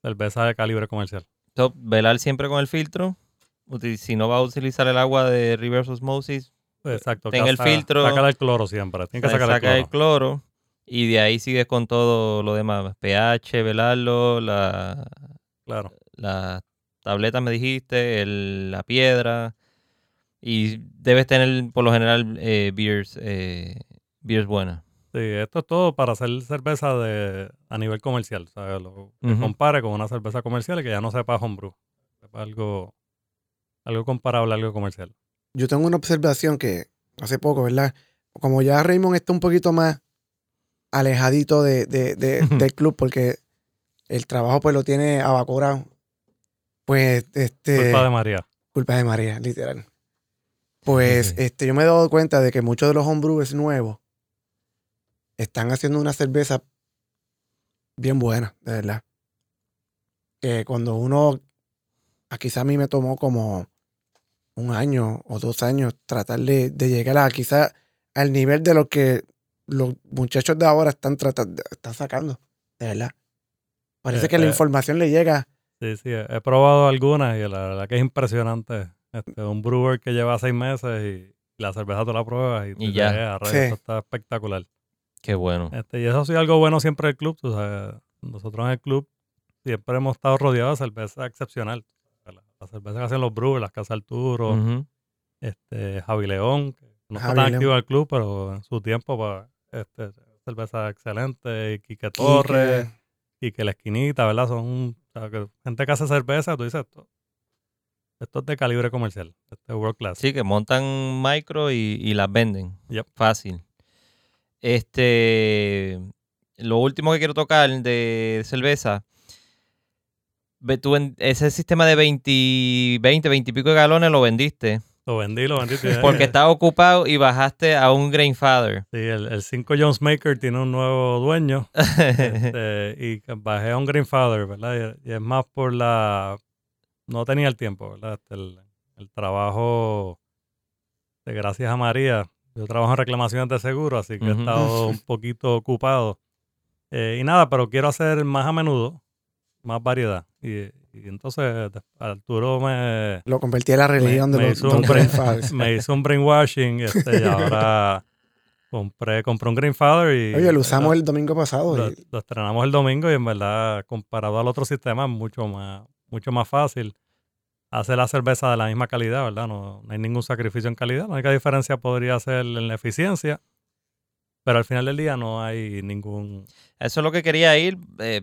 cerveza de calibre comercial. Velar siempre con el filtro. Si no va a utilizar el agua de reverse osmosis, Exacto. Ten el filtro. Saca el cloro siempre. Tienes que sacar saca el cloro. el cloro y de ahí sigues con todo lo demás. pH, velarlo, la, Claro. la tableta me dijiste, el- la piedra. Y debes tener por lo general eh, beers, eh, beers buenas. Sí, esto es todo para hacer cerveza de, a nivel comercial. Lo Ujú. compare con una cerveza comercial y que ya no sepa homebrew. Sepa algo, algo comparable a algo comercial. Yo tengo una observación que hace poco, ¿verdad? Como ya Raymond está un poquito más alejadito de, de- de- del club, porque el trabajo pues lo tiene abacorado. Pues este Culpa de María. culpa de María, literal. Pues este yo me he dado cuenta de que muchos de los homebrewers nuevos están haciendo una cerveza bien buena, de verdad. Que cuando uno, a quizá a mí me tomó como un año o dos años tratar de, de llegar a quizá al nivel de lo que los muchachos de ahora están tratando, están sacando, de verdad. Parece Eh, que la eh. información le llega. Sí, sí, he probado algunas y la verdad que es impresionante. Este, un brewer que lleva seis meses y la cerveza tú la pruebas y, Y te ya. dices, "Ah, rayos, Sí. esto está espectacular. Qué bueno. Este, y eso ha sido algo bueno siempre del club. tú sabes, nosotros en el club siempre hemos estado rodeados de cerveza excepcional. La, cerveza que hacen los brewers, las Casa Arturo, Ujú. este, Javi León, que no está tan activo el club, pero en su tiempo, pues, este, cerveza excelente, y Quique Torres, Quique, Quique La Esquinita, ¿verdad? Son o sea, que gente que hace cerveza, tú dices esto. Esto es de calibre comercial, este es world class. Sí, que montan micro y, y las venden. Yep. Fácil. Este, lo último que quiero tocar de cerveza. Tú en- ese sistema de 20, 20, 20 y pico de galones lo vendiste Lo vendí, lo vendí. porque estaba ocupado y bajaste a un Grainfather. Sí, el, el 5 Jones Maker tiene un nuevo dueño *laughs* este, y bajé a un Grandfather, ¿verdad? Y, y es más por la... No tenía el tiempo, ¿verdad? Este, el, el trabajo, de gracias a María, yo trabajo en reclamaciones de seguro, así que he estado un poquito ocupado. Eh, y nada, pero quiero hacer más a menudo, más variedad. Y, y entonces Arturo me, Lo convertí en la religión me de los, hizo un los brain- grandfathers. *laughs* me hizo un brainwashing este, y ahora *laughs* compré, compré un Grandfather y... Oye, lo usamos el domingo pasado. Lo, y- lo estrenamos el domingo y en verdad, comparado al otro sistema, es mucho más, mucho más fácil hacer la cerveza de la misma calidad, ¿verdad? No, no hay ningún sacrificio en calidad. La única diferencia podría ser en la eficiencia, pero al final del día no hay ningún... Eso es lo que quería ir. eh,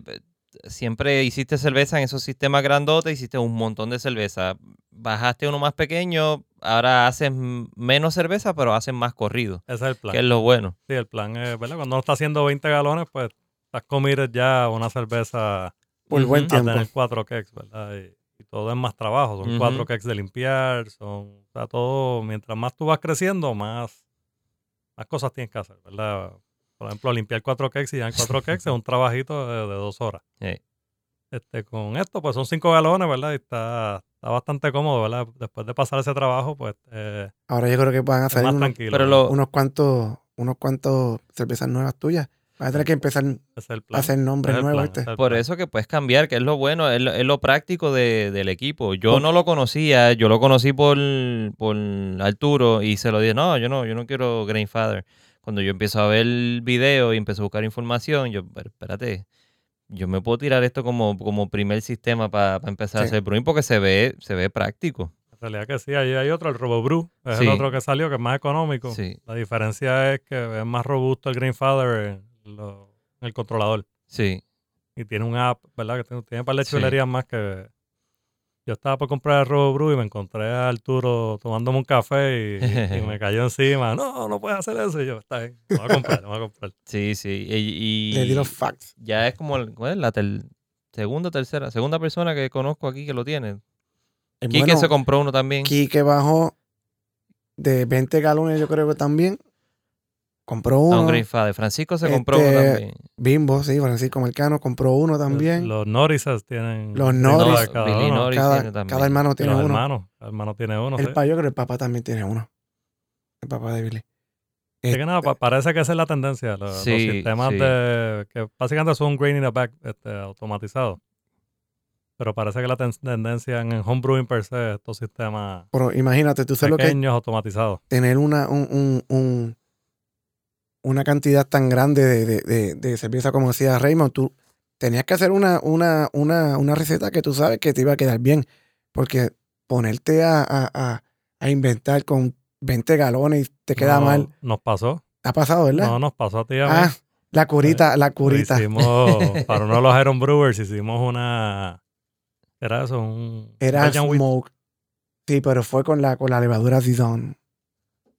siempre hiciste cerveza en esos sistemas grandotes, hiciste un montón de cerveza. Bajaste uno más pequeño, ahora haces menos cerveza, pero haces más corrido, Ese es el plan. que es lo bueno. Sí, el plan es, ¿verdad? Cuando uno está haciendo 20 galones, pues estás comiendo ya una cerveza por buen a tiempo. tener cuatro kegs, ¿verdad? Y, y todo es más trabajo, son Ujú. cuatro kegs de limpiar, son, o sea, todo, mientras más tú vas creciendo, más, más cosas tienes que hacer, ¿verdad? Por ejemplo, limpiar cuatro kegs y ya en cuatro kegs es un trabajito de, de dos horas. Sí. Este, con esto, pues son cinco galones, ¿verdad? Y está, está bastante cómodo, ¿verdad? Después de pasar ese trabajo, pues eh, Ahora yo creo que van a salir más unos, tranquilo. Pero lo- unos cuantos, unos cuantos cervezas nuevas tuyas. Vas a tener que empezar Ese es el a hacer nombres es el nuevos. plan, ¿viste? ese es el Por eso que puedes cambiar, que es lo bueno, es lo, es lo práctico de- del equipo. Yo Por- no lo conocía, yo lo conocí por, por Arturo y se lo dije, no, yo no, yo no quiero Grainfather. Cuando yo empiezo a ver el video y empiezo a buscar información, yo, "Pero espérate, yo me puedo tirar esto como, como primer sistema para empezar a hacer brewing porque se ve, se ve práctico. En realidad que sí, ahí hay otro, el RoboBrew, es Sí. el otro que salió, que es más económico. Sí, La diferencia es que es más robusto el Grandfather en, lo- en el controlador. sí. Y tiene un app, ¿verdad? Que tiene, tiene un par de Sí. chulerías más que... Yo estaba por comprar el RoboBrew y me encontré a Arturo tomándome un café y, y me *laughs* cayó encima. No, no puedes hacer eso. Y yo, está bien, lo voy a comprar, lo voy a comprar. *laughs* Sí, sí. Y, y Le di los facts. ya es como el- ¿cuál es? la tel- segunda, tercera, segunda persona que conozco aquí que lo tiene. Eh, Quique bueno, se compró uno también. Quique bajó de 20 galones, yo creo que también. Compró uno. Greenfather. Francisco se compró uno Este, también. Bimbo, sí, Francisco Mercano compró uno también. Los, los Norrises tienen... Los de cada Billy uno. Norris cada, tiene también. cada hermano tiene los uno. hermanos. El hermano tiene uno. El sí. pa, yo creo que el papá también tiene uno. El papá de Billy. Así que nada, Este, pa- parece que esa es la tendencia. Los, sistemas sí. de. que básicamente son un grain in a bag este, automatizado. Pero parece que la ten- tendencia en el homebrewing per se es estos sistemas pero imagínate, tú sabes lo que pequeños automatizados. tener una, un, un- un- una cantidad tan grande de, de- de- de cerveza como decía Raymond. Tú tenías que hacer una, una, una, una receta que tú sabes que te iba a quedar bien. Porque ponerte a, a- a- a inventar con 20 galones y te queda No, mal. Nos pasó. ¿Te ha pasado, verdad? No, nos pasó a ti ah, la curita, la Lo curita. Hicimos, *laughs* para uno de los Iron Brewers hicimos una. Era eso, un. Era smoke. Sí, pero fue con la, con la levadura Zidane.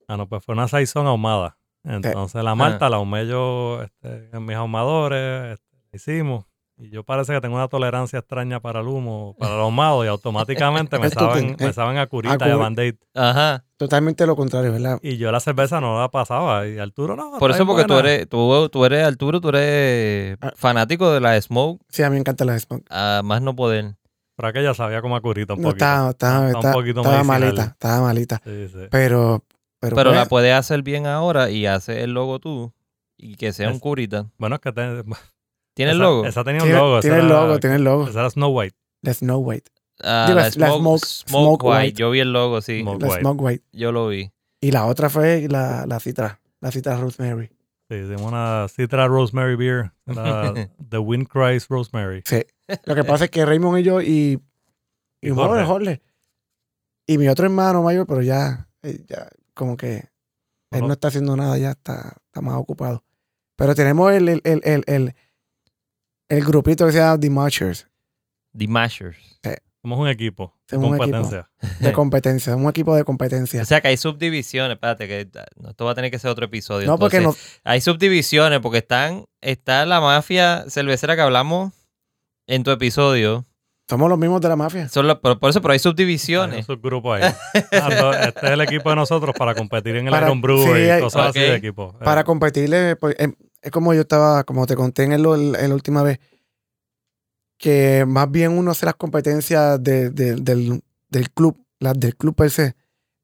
Ah, no, pues fue una saison ahumada. Entonces la malta la ahumé yo este, en mis ahumadores, este, hicimos. Y yo parece que tengo una tolerancia extraña para el humo, para el ahumado, y automáticamente me *laughs* saben, me saben a curita A y a Band-Aid. Ajá. Totalmente lo contrario, ¿verdad? Y yo la cerveza no la pasaba. Y Arturo no. Por eso, porque tú eres, tú, tú eres Arturo, tú eres Ah. fanático de la Smoke, Sí, a mí me encanta la Smoke. a más no poder. Pero aquella sabía como a curita un No, poquito. estaba, estaba, Está un estaba, poquito estaba malita, estaba malita. Sí, sí. Pero, pero, Pero pues, la puedes hacer bien ahora y hace el logo tú y que sea un curita. Bueno, es que te- ¿Tiene el logo? Esa tenía un logo. esa tiene el era- logo, tiene el logo. Esa era Snow White. La Snow White. Ah, Digo, la, la Smoke, Smoke- Smoke Smoke White. White. Yo vi el logo, sí. Smoke La White. Smoke White. Yo lo vi. Y la otra fue la, la citra, la citra Rosemary. Sí, hicimos una Citra Rosemary Beer. Era *laughs* The Wind Cries Rosemary. Sí. Lo que pasa es que Raymond y yo y, y Y Jorge, Jorge. Jorge. Y mi otro hermano mayor, pero ya, eh, ya como que él no está haciendo nada, ya está, está más ocupado. Pero tenemos el, el, el, el, el, el grupito que se llama The Matchers The Mashers. Somos un equipo. de Somos un equipo. competencia. de competencia, un equipo de competencia. *laughs* O sea que hay subdivisiones. Espérate, que no, esto va a tener que ser otro episodio. no, porque entonces. no, Hay subdivisiones porque están, está la mafia cervecera que hablamos en tu episodio. Somos los mismos de la mafia. Son los- por, por eso, pero hay Hay un subdivisiones. subgrupo ahí. Ah, este es el equipo de nosotros para competir en el Para- Iron Brewer sí, y hay- cosas así de equipo. Eh, Para competirle, pues, em, es como yo estaba, como te conté en, el, en la última vez, que más bien uno hace las competencias de- de- del, del club, las del club per se,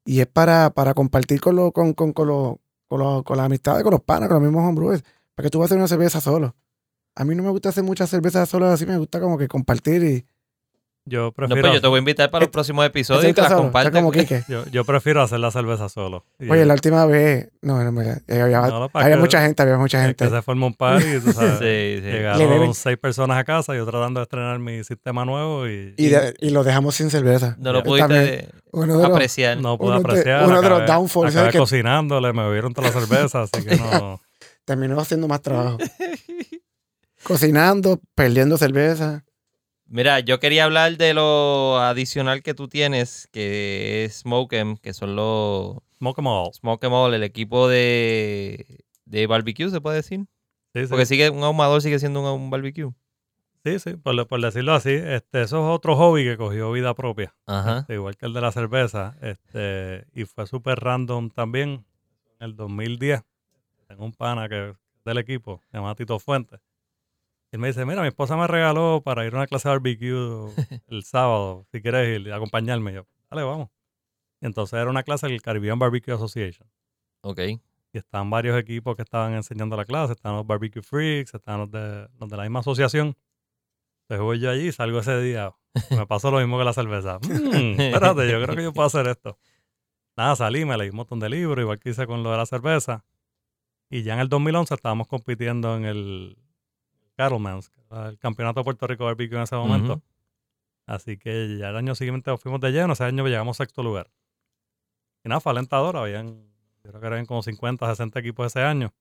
y es para, para compartir con, lo, con, con, con, lo- con, lo- con las amistades, con los panas, con los mismos hombres, para que tú vas a hacer una cerveza solo. A mí no me gusta hacer muchas cervezas solo, así me gusta como que compartir y... yo No, prefiero, pues yo te voy a invitar para los Este- próximos episodios y que las compartas. como Quique. yo, yo prefiero hacer la cerveza solo. Y- Oye, la última vez, no, no, mira, eh, había, No, que había es que- mucha gente, había mucha es gente. que se forma un par y tú *laughs* sabes, Sí, sí. Le llegaron seis personas a casa y yo tratando de estrenar mi sistema nuevo y, Y, de- y lo dejamos sin cerveza. No lo también. pudiste Uno de los- apreciar. no pude uno apreciar. uno de los downfalls, acabé ¿sabes qué? cocinándole, me bebieron toda la cerveza, así que no. *laughs* terminó haciendo más trabajo. Cocinando, perdiendo cerveza. Mira, yo quería hablar de lo adicional que tú tienes, que es Smokem, que son los Smoke 'em all. Smokem All, el equipo de, de barbecue, se puede decir. Sí, sí. Porque sigue un ahumador sigue siendo un, un barbecue. Sí, sí, por, por decirlo así, este, eso es otro hobby que cogió vida propia, Ajá. este, igual que el de la cerveza, este, y fue súper random también. En el 2010, tengo un pana que del equipo, se llama Tito Fuentes. Él me dice, mira, mi esposa me regaló para ir a una clase de barbecue *laughs* el sábado, si quieres ir y acompañarme. Yo, dale, vamos. Y entonces era una clase del Caribbean Barbecue Association. Ok. Y estaban varios equipos que estaban enseñando la clase. Estaban los Barbecue Freaks, estaban los de, los de la misma asociación. Entonces voy yo allí y salgo ese día. Me pasó lo mismo que la cerveza. *laughs* Mm, espérate, yo creo que yo puedo hacer esto. Nada, salí, me leí un montón de libros, igual que hice con lo de la cerveza. Y ya en el 2011 estábamos compitiendo en el Cattleman's, el campeonato de Puerto Rico Barbecue en ese momento. Así que ya el año siguiente fuimos de lleno, ese año llegamos a sexto lugar. Y nada, fue alentador, habían, yo creo que eran como 50, 60 equipos ese año.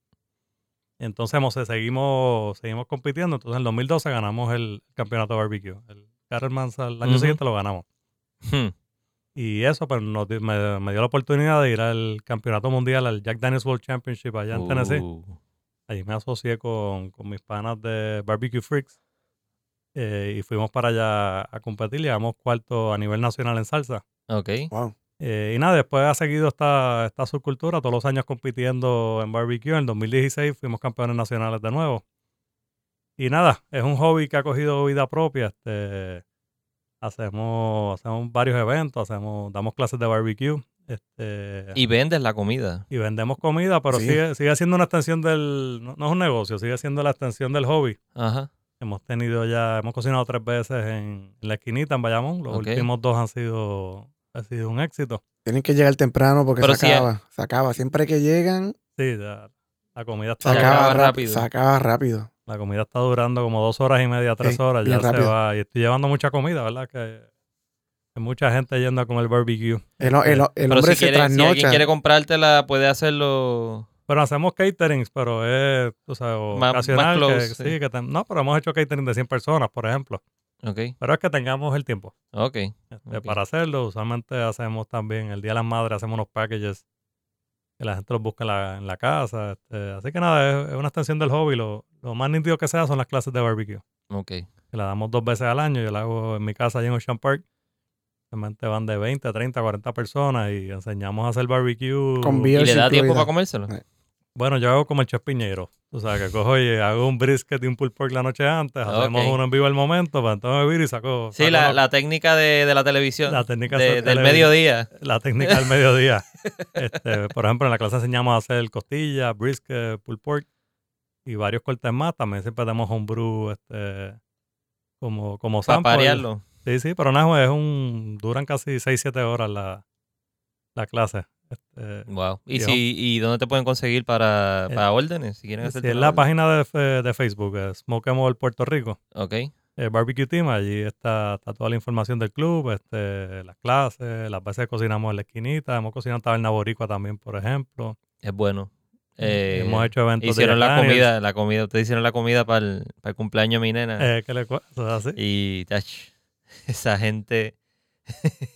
Entonces hemos- seguimos, seguimos compitiendo, entonces en el 2012 ganamos el campeonato barbecue. El Cattleman's al año siguiente lo ganamos. Hmm. Y eso pues, nos me, me dio la oportunidad de ir al campeonato mundial, al Jack Daniels World Championship allá en Tennessee. Allí me asocié con, con mis panas de Barbecue Freaks eh, y fuimos para allá a competir. Llegamos cuarto a nivel nacional en salsa. ok. Wow. Eh, y nada, después ha seguido esta, esta subcultura, todos los años compitiendo en barbecue. En 2016 fuimos campeones nacionales de nuevo. Y nada, es un hobby que ha cogido vida propia. Este, hacemos, hacemos varios eventos, hacemos, damos clases de barbecue. Este, Y vendes la comida. y vendemos comida, pero Sí. sigue, sigue siendo una extensión del. No, no es un negocio, sigue siendo la extensión del hobby. Ajá. Hemos tenido ya, hemos cocinado tres veces en, en la esquinita en Bayamón. Los últimos dos han sido, ha sido un éxito. Tienen que llegar temprano porque Pero se si- acaba. Se acaba. Siempre que llegan, Sí, ya, la comida se está, Se acaba, rápido. Se acaba rápido. la comida está durando como dos horas y media, tres Sí, horas, ya se rápido. va. Y estoy llevando mucha comida, ¿verdad? Que mucha gente yendo a comer barbecue. El, el- el Pero hombre si, se quiere, si alguien trasnocha. quiere comprártela, puede hacerlo. Pero hacemos caterings, pero es, tú sabes, Más- ocasional. más que- close, sí, sí. que ten- no, pero hemos hecho catering de 100 personas, por ejemplo. Ok. Pero es que tengamos el tiempo. Ok. este, Ok. para hacerlo. Usualmente hacemos también, el Día de las Madres, hacemos unos packages que la gente los busque en la, en la casa. este, así que nada, es, es una extensión del hobby. Lo, lo más nítido que sea son las clases de barbecue. Ok. Que la damos dos veces al año. Yo la hago en mi casa allá en Ocean Park. Realmente van de 20, 30, 40 personas y enseñamos a hacer barbecue. Con ¿Y le da tiempo para comérselo? Eh. Bueno, yo hago como el chef Piñero. O sea, que cojo y hago un brisket y un pulled pork la noche antes. Hacemos uno en vivo al momento para entonces beber y saco. Sí, saco la, la técnica de, de la televisión. La técnica de- de del mediodía. la técnica del mediodía. *laughs* Este, por ejemplo, en la clase enseñamos a hacer costilla, brisket, pulled pork y varios cortes más. También siempre damos homebrew este, como, como Para sample. Sí, sí, pero nada, es un, duran casi 6-7 horas la, la clase. Este, Wow. ¿Y, Yo- si, ¿Y dónde te pueden conseguir para, Eh, para órdenes? Si quieren si hacer es la página de, fe- de Facebook, Smoke Bowl Puerto Rico. Ok. eh, Barbecue Team, allí está, está toda la información del club, este, las clases, las veces que cocinamos en la esquinita, hemos cocinado en Taberna Boricua también, por ejemplo. Es bueno. Eh, hemos hecho eventos Hicieron de la Daniels, comida, la comida, ustedes hicieron la comida para el, para el cumpleaños de mi nena. eh, que le eso es así. Y tach, esa gente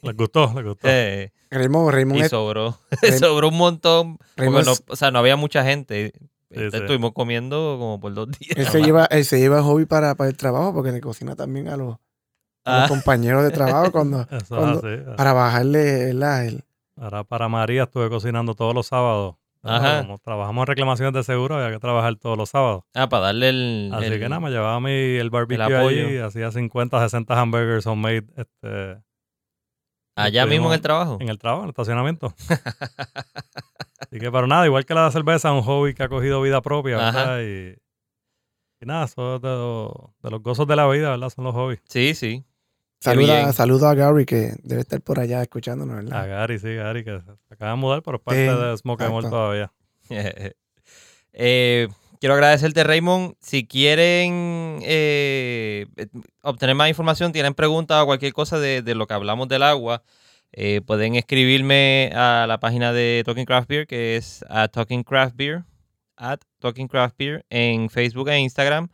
Les gustó, les gustó. eh, Raymond, Raymond y sobró, *laughs* sobró un montón. Raymond no- o sea, no había mucha gente. Entonces sí. estuvimos comiendo como por dos días. él se lleva, él se lleva hobby para, para el trabajo porque le cocina también a los, a los Ah, compañeros de trabajo cuando, *laughs* para bajarle ¿verdad? el, Ahora para María estuve cocinando todos los sábados. Ajá. Como trabajamos en reclamaciones de seguro, había que trabajar todos los sábados. ah, para darle el. Así el- que nada, me llevaba mi, el barbecue allí, hacía 50, 60 hamburgers homemade este, allá mismo en el trabajo. en el trabajo, en el estacionamiento. *laughs* Así que, pero nada, igual que la cerveza, un hobby que ha cogido vida propia. ¿verdad? Y, y nada, eso es de, lo- de los gozos de la vida, ¿verdad? Son los hobbies. Sí, sí. Saluda, saludo a Gary que debe estar por allá escuchándonos, A ¿verdad? Gary, sí, Gary, que se acaba de mudar, pero es parte Sí, de Smoke and todavía. *laughs* Eh, quiero agradecerte, Raymond. Si quieren eh, obtener más información, tienen preguntas o cualquier cosa de, de lo que hablamos del agua, eh, pueden escribirme a la página de Talking Craft Beer, que es at Talking Craft Beer, at Talking Craft Beer, en Facebook e Instagram.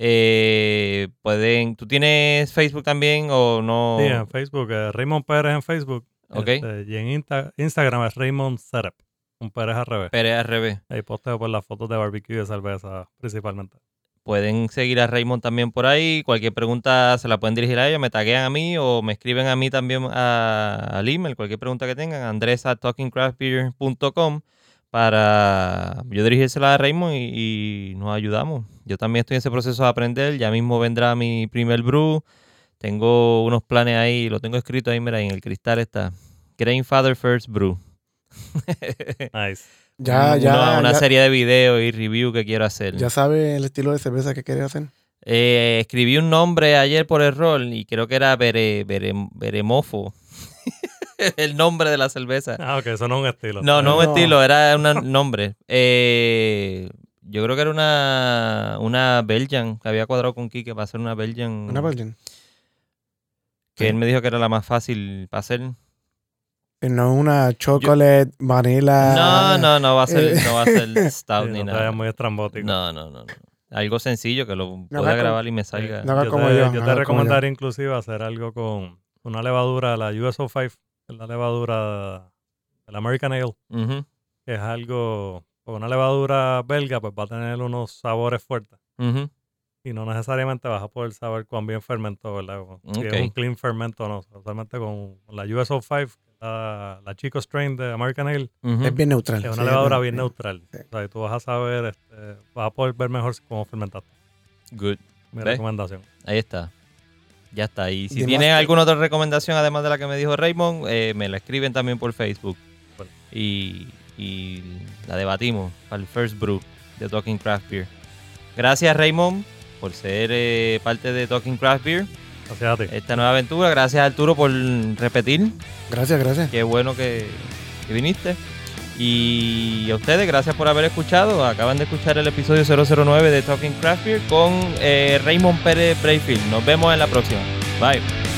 Eh, pueden, ¿Tú tienes Facebook también o no? Sí, en Facebook, eh, Raymond Pérez en Facebook. Ok. este, y en Insta- Instagram es Raymond Serep, un Pérez al revés. Pérez al revés. Ahí posteo por las fotos de barbecue y de cerveza principalmente. Pueden seguir a Raymond también por ahí. Cualquier pregunta se la pueden dirigir a ella, me taguean a mí o me escriben a mí también a- al email. Cualquier pregunta que tengan, andres at talkingcraftbeer.com para yo dirigírsela a Raymond y, y nos ayudamos. Yo también estoy en ese proceso de aprender. Ya mismo vendrá mi primer brew. Tengo unos planes ahí, lo tengo escrito ahí, mira, en el cristal está. Grandfather First Brew. *laughs* Nice. Ya, Un- ya, una, una ya, serie de videos y review que quiero hacer. ya sabe el estilo de cerveza que quiere hacer. Eh, escribí un nombre ayer por error y creo que era Bere, Bere- Beremofo. *laughs* el nombre de la cerveza. Ah, ok, eso no es un estilo. No, no un No. estilo, era un nombre. Eh, yo creo que era una, una Belgian que había cuadrado con Kike para hacer una Belgian. Una Belgian. que él me dijo que era la más fácil para hacer. Eh, No una chocolate, vanilla. No, no, no va a ser, eh. no va a ser *laughs* Sí, stout no ni te nada. muy estrambótico. No, no, no, no. Algo sencillo que lo No, pueda grabar y me salga. No yo como te, yo, yo te recomendaría inclusive hacer algo con una levadura, la USO5, que es la levadura del American Ale, que es algo, porque una levadura belga pues va a tener unos sabores fuertes y no necesariamente vas a poder saber cuán bien fermentó, ¿verdad? Si es un clean fermento o no. Usualmente con la USO5, la, la Chico Strain de American Ale. Es bien neutral. es sí, una levadura es bien neutral. Sí. O sea, y tú vas a saber, este, vas a poder ver mejor cómo fermentaste. Good. Mi ¿Ves? recomendación. Ahí está. Ya está. Y si tienen que- alguna otra recomendación, además de la que me dijo Raymond, eh, me la escriben también por Facebook. Bueno. Y, y la debatimos para el First Brew de Talking Craft Beer. Gracias, Raymond, por ser eh, parte de Talking Craft Beer, Gracias a ti. esta nueva aventura. Gracias, Arturo, por repetir. Gracias, gracias. Qué bueno que, que viniste. Y a ustedes, gracias por haber escuchado. Acaban de escuchar el episodio 009 de Talking Craft Beer con eh, Raymond Pérez Brayfield. Nos vemos en la próxima. Bye.